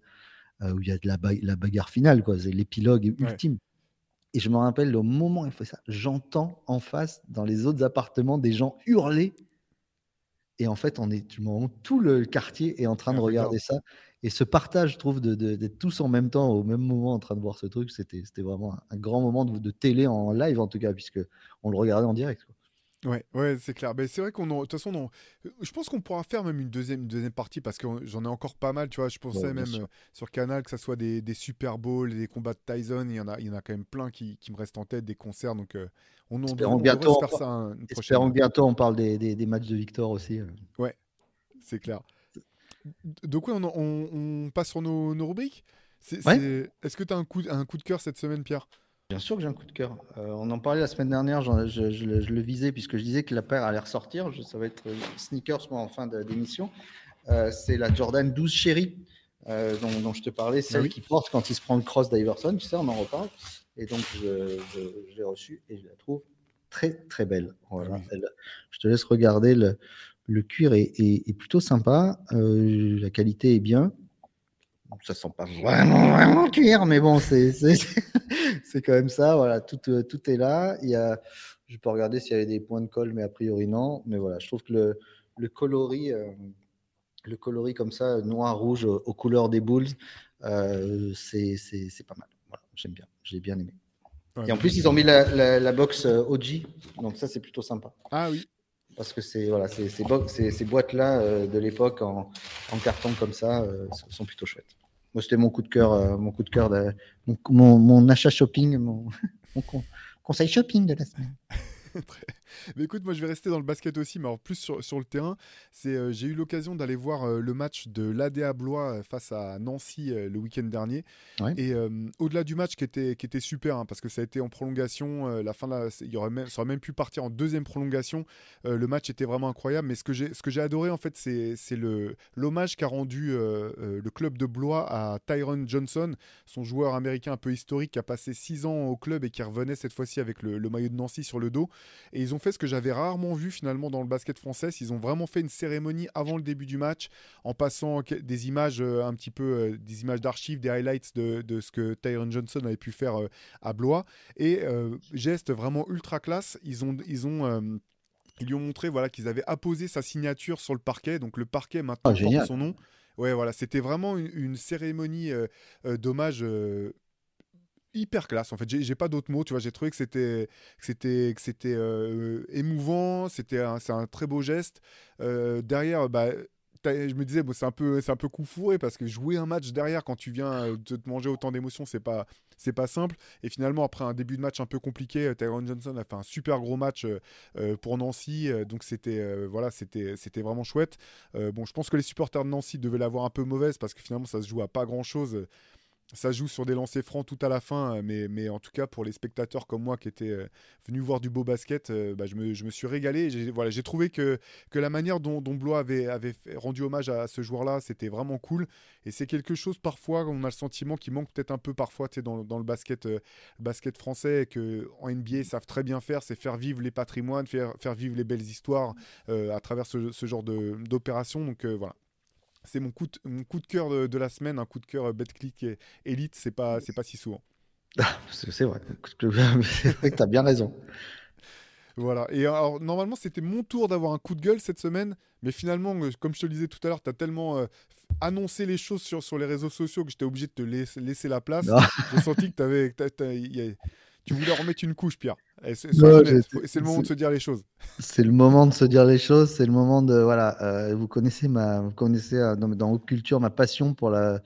euh, où il y a de la, la bagarre finale, quoi. C'est l'épilogue ultime. Et je me rappelle, au moment où il fait ça, j'entends en face, dans les autres appartements, des gens hurler et en fait, on est tout le quartier est en train de ah, regarder ça. Et ce partage, je trouve, d'être tous en même temps, au même moment, en train de voir ce truc, c'était vraiment un, grand moment de, télé en live, en tout cas, puisque on le regardait en direct. Quoi. Ouais, ouais, c'est clair. Mais c'est vrai qu'on, de toute façon, je pense qu'on pourra faire même une deuxième, deuxième partie parce que j'en ai encore pas mal. Tu vois, je pensais même euh, sur Canal que ça soit des, des, Super Bowls, des combats de Tyson. Il y en a, il y en a quand même plein qui, qui me restent en tête, des concerts. Donc, euh, on, on, on, bientôt, faire ça une prochaine. bientôt on parle des, des, des, matchs de Victor aussi. Euh. Ouais, c'est clair. Donc, on, on, passe sur nos, nos rubriques. Est-ce que tu as un coup, un coup de cœur cette semaine, Pierre? Bien sûr que j'ai un coup de cœur. Euh, on en parlait la semaine dernière, je, le visais puisque je disais que la paire allait ressortir. ça va être sneakers moi, en fin d'émission. Euh, c'est la Jordan 12 Cherry euh, dont, je te parlais, celle qui porte quand il se prend le cross d'Iverson. Tu sais, on en reparle. Et donc, je, l'ai reçue et je la trouve très, très belle. Voilà. Ah je te laisse regarder. Le, le cuir est, est plutôt sympa. la qualité est bien ça sent pas vraiment, vraiment cuir, mais bon, c'est, c'est, quand même ça. Voilà, tout, euh, tout est là. Il y a, je peux regarder s'il y avait des points de colle, mais a priori non. Mais voilà, je trouve que le, le coloris, euh, le coloris comme ça, noir-rouge aux couleurs des Bulls, euh, c'est, c'est, pas mal. Voilà, j'aime bien, j'ai bien aimé. Et en plus, ils ont mis la, la, box OG, donc ça, c'est plutôt sympa. Ah oui. Parce que c'est voilà, ces, ces, boîtes-là de l'époque en, carton comme ça sont plutôt chouettes c'était mon coup de cœur, euh, mon coup de cœur, mon, achat shopping, mon conseil shopping de la semaine. Mais écoute, moi je vais rester dans le basket aussi, mais alors plus sur, sur le terrain. C'est, euh, j'ai eu l'occasion d'aller voir euh, le match de l'ADA Blois euh, face à Nancy le week-end dernier. Et au-delà du match qui était, qui était super, hein, parce que ça a été en prolongation, la fin il y aurait même, ça aurait même pu partir en deuxième prolongation. le match était vraiment incroyable. Mais ce que j'ai, ce que j'ai adoré en fait, c'est, c'est le, l'hommage qu'a rendu le club de Blois à Tyron Johnson, son joueur américain un peu historique qui a passé six ans au club et qui revenait cette fois-ci avec le, le maillot de Nancy sur le dos. Et ils ont fait ce que j'avais rarement vu finalement dans le basket français. Ils ont vraiment fait une cérémonie avant le début du match en passant des images euh, un petit peu, euh, des images d'archives, des highlights de, ce que Tyron Johnson avait pu faire euh, à Blois. Et geste vraiment ultra classe. Ils ont, ils ont ils lui ont montré voilà, qu'ils avaient apposé sa signature sur le parquet. Donc le parquet maintenant ah, porte son nom. Ouais, voilà, c'était vraiment une, cérémonie d'hommage hyper classe. En fait, j'ai pas d'autres mots. Tu vois, j'ai trouvé que c'était c'était c'était euh, émouvant. C'était c'est un très beau geste. Euh, derrière, bah je me disais bon, c'est un peu c'est un peu coufouré parce que jouer un match derrière quand tu viens euh, de te manger autant d'émotions c'est pas c'est pas simple et finalement après un début de match un peu compliqué Tyron Johnson a fait un super gros match pour Nancy donc c'était voilà c'était c'était vraiment chouette bon je pense que les supporters de Nancy devaient l'avoir un peu mauvaise parce que finalement ça se joue à pas grand chose ça joue sur des lancers francs tout à la fin, mais, mais en tout cas pour les spectateurs comme moi qui étaient euh, venus voir du beau basket, euh, bah, je, me, suis régalé. J'ai voilà, trouvé que, la manière dont, dont Blois avait, rendu hommage à, ce joueur-là, c'était vraiment cool. Et c'est quelque chose parfois, on a le sentiment qu'il manque peut-être un peu parfois dans, dans le basket, euh, français, et que NBA ils savent très bien faire, c'est faire vivre les patrimoines, faire, vivre les belles histoires à travers ce, ce genre d'opération. Donc voilà, c'est mon coup de, mon coup de cœur de, la semaine, un coup de cœur euh, BetClick et Elite, c'est pas, c'est pas si souvent. c'est vrai, c'est vrai que tu as bien raison. Voilà. Et alors, normalement, c'était mon tour d'avoir un coup de gueule cette semaine. Mais finalement, euh, comme je te le disais tout à l'heure, tu as tellement euh, annoncé les choses sur, sur les réseaux sociaux que j'étais obligé de te laisser, laisser la place. J'ai senti que tu avais tu voulais remettre une couche, Pierre. C'est le moment de se dire les choses. C'est le moment de se dire les choses. C'est le moment de voilà. Euh, vous connaissez ma, vous connaissez euh, dans, Haute Culture ma passion pour la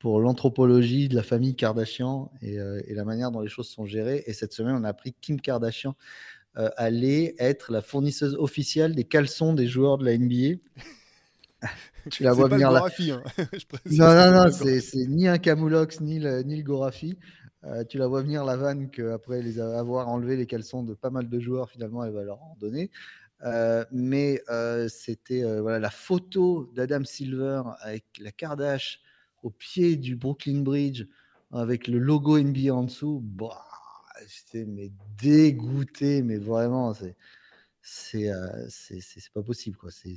pour l'anthropologie de la famille Kardashian euh, et, la manière dont les choses sont gérées. Et cette semaine, on a appris que Kim Kardashian allait être la fournisseuse officielle des caleçons des joueurs de la NBA. tu la vois venir là. Hein. non, non, non, c'est ni un Camoulox ni le, ni le Gorafi. Euh, tu la vois venir la vanne qu'après les avoir enlevé les caleçons de pas mal de joueurs, finalement, elle va leur en donner. Euh, mais euh, c'était voilà, la photo d'Adam Silver avec la Kardashian au pied du Brooklyn Bridge avec le logo NBA en dessous. Bah, j'étais mais dégoûté, mais vraiment, c'est c'est c'est pas possible quoi. C'est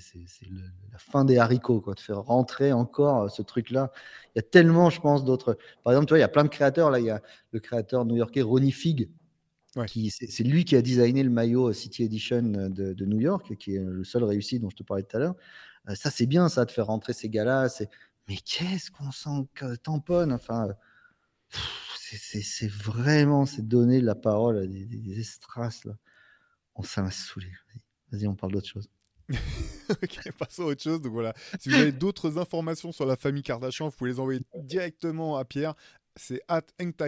la fin des haricots quoi de faire rentrer encore ce truc là il y a tellement je pense d'autres par exemple tu vois il y a plein de créateurs là il y a le créateur new-yorkais Ronnie Fig qui c'est lui qui a designé le maillot City Edition de, de, New York qui est le seul réussi dont je te parlais tout à l'heure. Ça c'est bien ça de faire rentrer ces gars là c'est mais qu'est-ce qu'on s'en tamponne enfin c'est vraiment c'est donner la parole à des, des, des là on ça m'a saoulé. Vas-y, on parle d'autre chose. ok, passons à autre chose. Donc voilà, si vous avez d'autres informations sur la famille Kardashian, vous pouvez les envoyer directement à Pierre. C'est at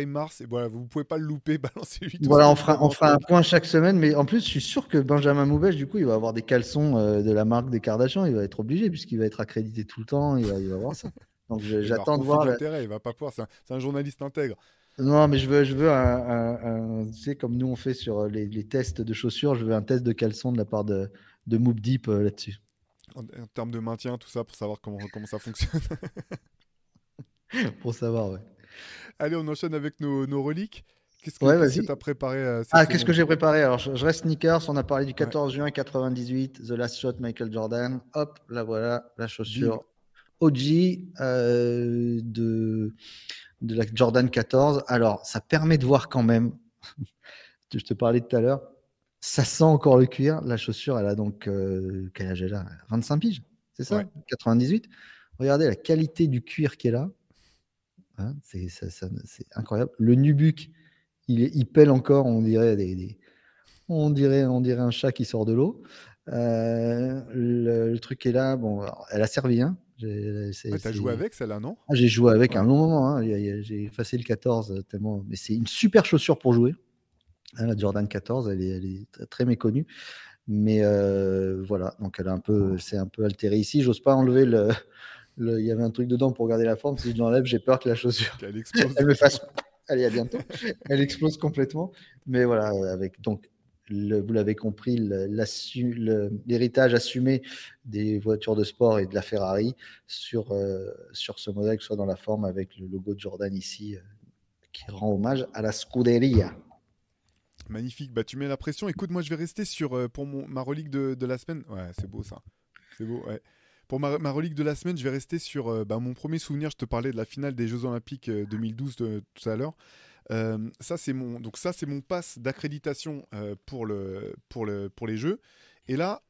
Mars et voilà, vous pouvez pas le louper, balancez-lui. Voilà, on fera, on fera un point chaque semaine, mais en plus, je suis sûr que Benjamin Moubèche, du coup, il va avoir des caleçons euh, de la marque des Kardashian, il va être obligé puisqu'il va être accrédité tout le temps, il va, il va voir ça. Donc j'attends de voir. Il va pas pouvoir, c'est un journaliste intègre. Non, mais je veux, je veux un, tu sais, comme nous on fait sur les, tests de chaussures, je veux un test de caleçon de la part de, de Moop Deep euh, là-dessus. En, termes de maintien, tout ça, pour savoir comment, comment ça fonctionne. pour savoir, ouais. Allez, on enchaîne avec nos, nos reliques. Qu'est-ce que tu as préparé euh, Ah, qu'est-ce que j'ai préparé? Alors, je, reste sneakers. On a parlé du 14 juin 98, The Last Shot, Michael Jordan. Hop, là voilà, la chaussure OG euh, de de la Jordan 14. Alors, ça permet de voir quand même, je te parlais tout à l'heure, ça sent encore le cuir. La chaussure, elle a donc, euh, quel âge elle a? 25 piges, c'est ça? 98 Regardez la qualité du cuir qui est là. Hein, c'est incroyable. Le nubuck, il, pèle encore, on dirait, des, on, dirait, on dirait un chat qui sort de l'eau. Euh, le, truc est là, bon, elle a servi, hein, tu t'as joué avec celle-là, non? Ah, J'ai joué avec un long moment. Hein. J'ai effacé le 14 euh, tellement. Mais c'est une super chaussure pour jouer. Hein, la Jordan 14, elle est, elle est très, méconnue. Mais euh, voilà, donc elle a un peu, c'est un peu altéré ici. J'ose pas enlever le, Il y avait un truc dedans pour garder la forme. Si je l'enlève, j'ai peur que la chaussure elle, explose. elle me fasse. Allez, à bientôt. elle explose complètement. Mais voilà, avec donc vous l'avez compris, l'héritage assumé des voitures de sport et de la Ferrari sur, euh, sur ce modèle, que ce soit dans la forme avec le logo de Jordan ici, euh, qui rend hommage à la Scuderia. Magnifique, bah, tu mets la pression. Écoute, moi je vais rester sur euh, pour ma relique de, de la semaine. Ouais, c'est beau ça. C'est beau. Pour ma, ma, relique de la semaine, je vais rester sur bah, mon premier souvenir. Je te parlais de la finale des Jeux Olympiques 2012 tout à l'heure. Euh, ça, c'est mon, donc ça, c'est mon pass d'accréditation euh, pour, le, pour, le, pour les jeux. Et là,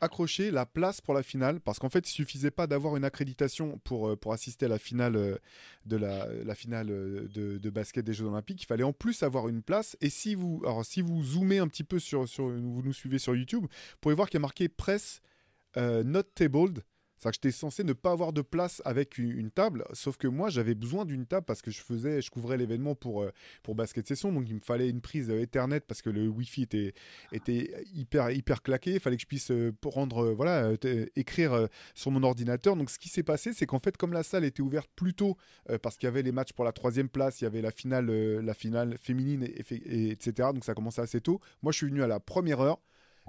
accrocher la place pour la finale, parce qu'en fait, il suffisait pas d'avoir une accréditation pour, euh, pour assister à la finale de la, la finale de, basket des Jeux Olympiques. Il fallait en plus avoir une place. Et si vous, alors, si vous zoomez un petit peu sur, sur vous nous suivez sur YouTube, vous pouvez voir qu'il y a marqué presse not tabled. C'est-à-dire que j'étais censé ne pas avoir de place avec une, table, sauf que moi j'avais besoin d'une table parce que je faisais, je couvrais l'événement pour, euh, pour Basket Session, donc il me fallait une prise euh, Ethernet parce que le Wi-Fi était, était hyper, hyper claqué, il fallait que je puisse euh, rendre, voilà, écrire sur mon ordinateur. Donc ce qui s'est passé, c'est qu'en fait, comme la salle était ouverte plus tôt, parce qu'il y avait les matchs pour la troisième place, il y avait la finale, la finale féminine, et, etc. Donc ça commençait assez tôt. Moi je suis venu à la première heure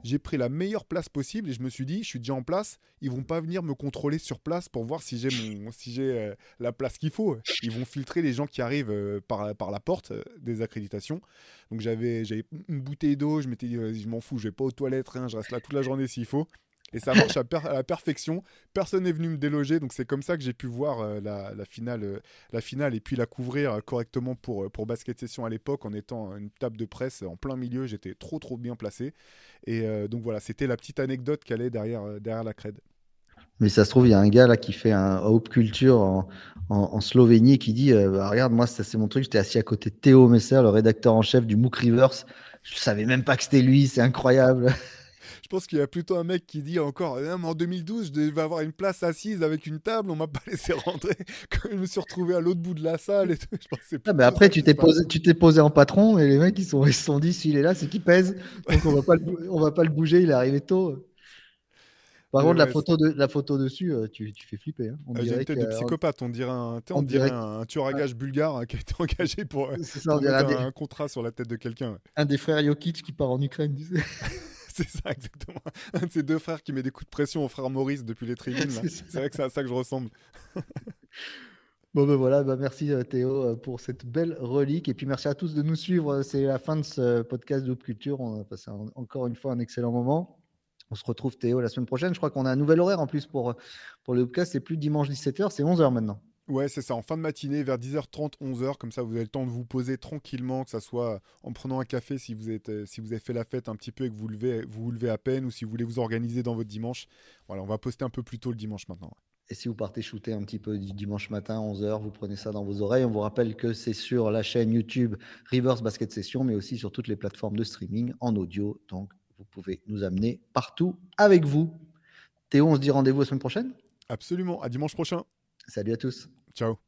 j'ai pris la meilleure place possible et je me suis dit, je suis déjà en place, ils vont pas venir me contrôler sur place pour voir si j'ai si j'ai euh, la place qu'il faut. Ils vont filtrer les gens qui arrivent euh, par, par la porte euh, des accréditations. Donc j'avais, une bouteille d'eau, je m'étais dit, je m'en fous, je vais pas aux toilettes, rien, je reste là toute la journée s'il faut. Et ça marche à, la perfection. Personne n'est venu me déloger. Donc c'est comme ça que j'ai pu voir euh, la, finale, euh, la finale et puis la couvrir euh, correctement pour, pour Basket Session à l'époque en étant une table de presse en plein milieu. J'étais trop trop bien placé. Et donc voilà, c'était la petite anecdote qu'elle est derrière, derrière la crède. Mais ça se trouve, il y a un gars là qui fait un Hope Culture en, Slovénie qui dit bah, Regarde, moi, c'est mon truc. J'étais assis à côté de Théo Messer, le rédacteur en chef du MOOC Rivers. Je savais même pas que c'était lui, c'est incroyable. Je pense qu'il y a plutôt un mec qui dit encore eh, en 2012, je devais avoir une place assise avec une table, on m'a pas laissé rentrer. Quand je me suis retrouvé à l'autre bout de la salle et tout. Ah, mais après, tu t'es posé, tu t'es posé en patron et les mecs ils sont, ils se sont dit s'il est là, c'est qu'il pèse. Donc on va pas, le, on va pas le bouger. Il est arrivé tôt. Par contre, la, photo de, la photo dessus, euh, tu, tu fais flipper. Hein. On ah, dirait une tête de psychopathe. On dirait un, on, dirait, un, tueur à gage bulgare hein, qui a été engagé pour, ça, mettre un, contrat sur la tête de quelqu'un. Un des frères Jokic qui part en Ukraine, tu sais. c'est ça, exactement. Un de ces deux frères qui met des coups de pression au frère Maurice depuis les tribunes. C'est vrai que c'est à ça que je ressemble. Bon ben voilà, bah merci euh, Théo euh, pour cette belle relique et puis merci à tous de nous suivre. C'est la fin de ce podcast de Culture. On a passé encore une fois un excellent moment. On se retrouve Théo la semaine prochaine. Je crois qu'on a un nouvel horaire en plus pour, pour le podcast. C'est plus dimanche 17h, c'est 11h maintenant. Ouais, c'est ça, en fin de matinée, vers 10h30, 11h, comme ça vous avez le temps de vous poser tranquillement, que ça soit en prenant un café si vous, êtes, euh, si vous avez fait la fête un petit peu et que vous, levez, vous vous levez à peine, ou si vous voulez vous organiser dans votre dimanche. Voilà, on va poster un peu plus tôt le dimanche maintenant. Et si vous partez shooter un petit peu du dimanche matin, 11h, vous prenez ça dans vos oreilles. On vous rappelle que c'est sur la chaîne YouTube Reverse Basket Session, mais aussi sur toutes les plateformes de streaming en audio. Donc, vous pouvez nous amener partout avec vous. Théo, on se dit rendez-vous la semaine prochaine? Absolument, à dimanche prochain. Salut à tous. Ciao.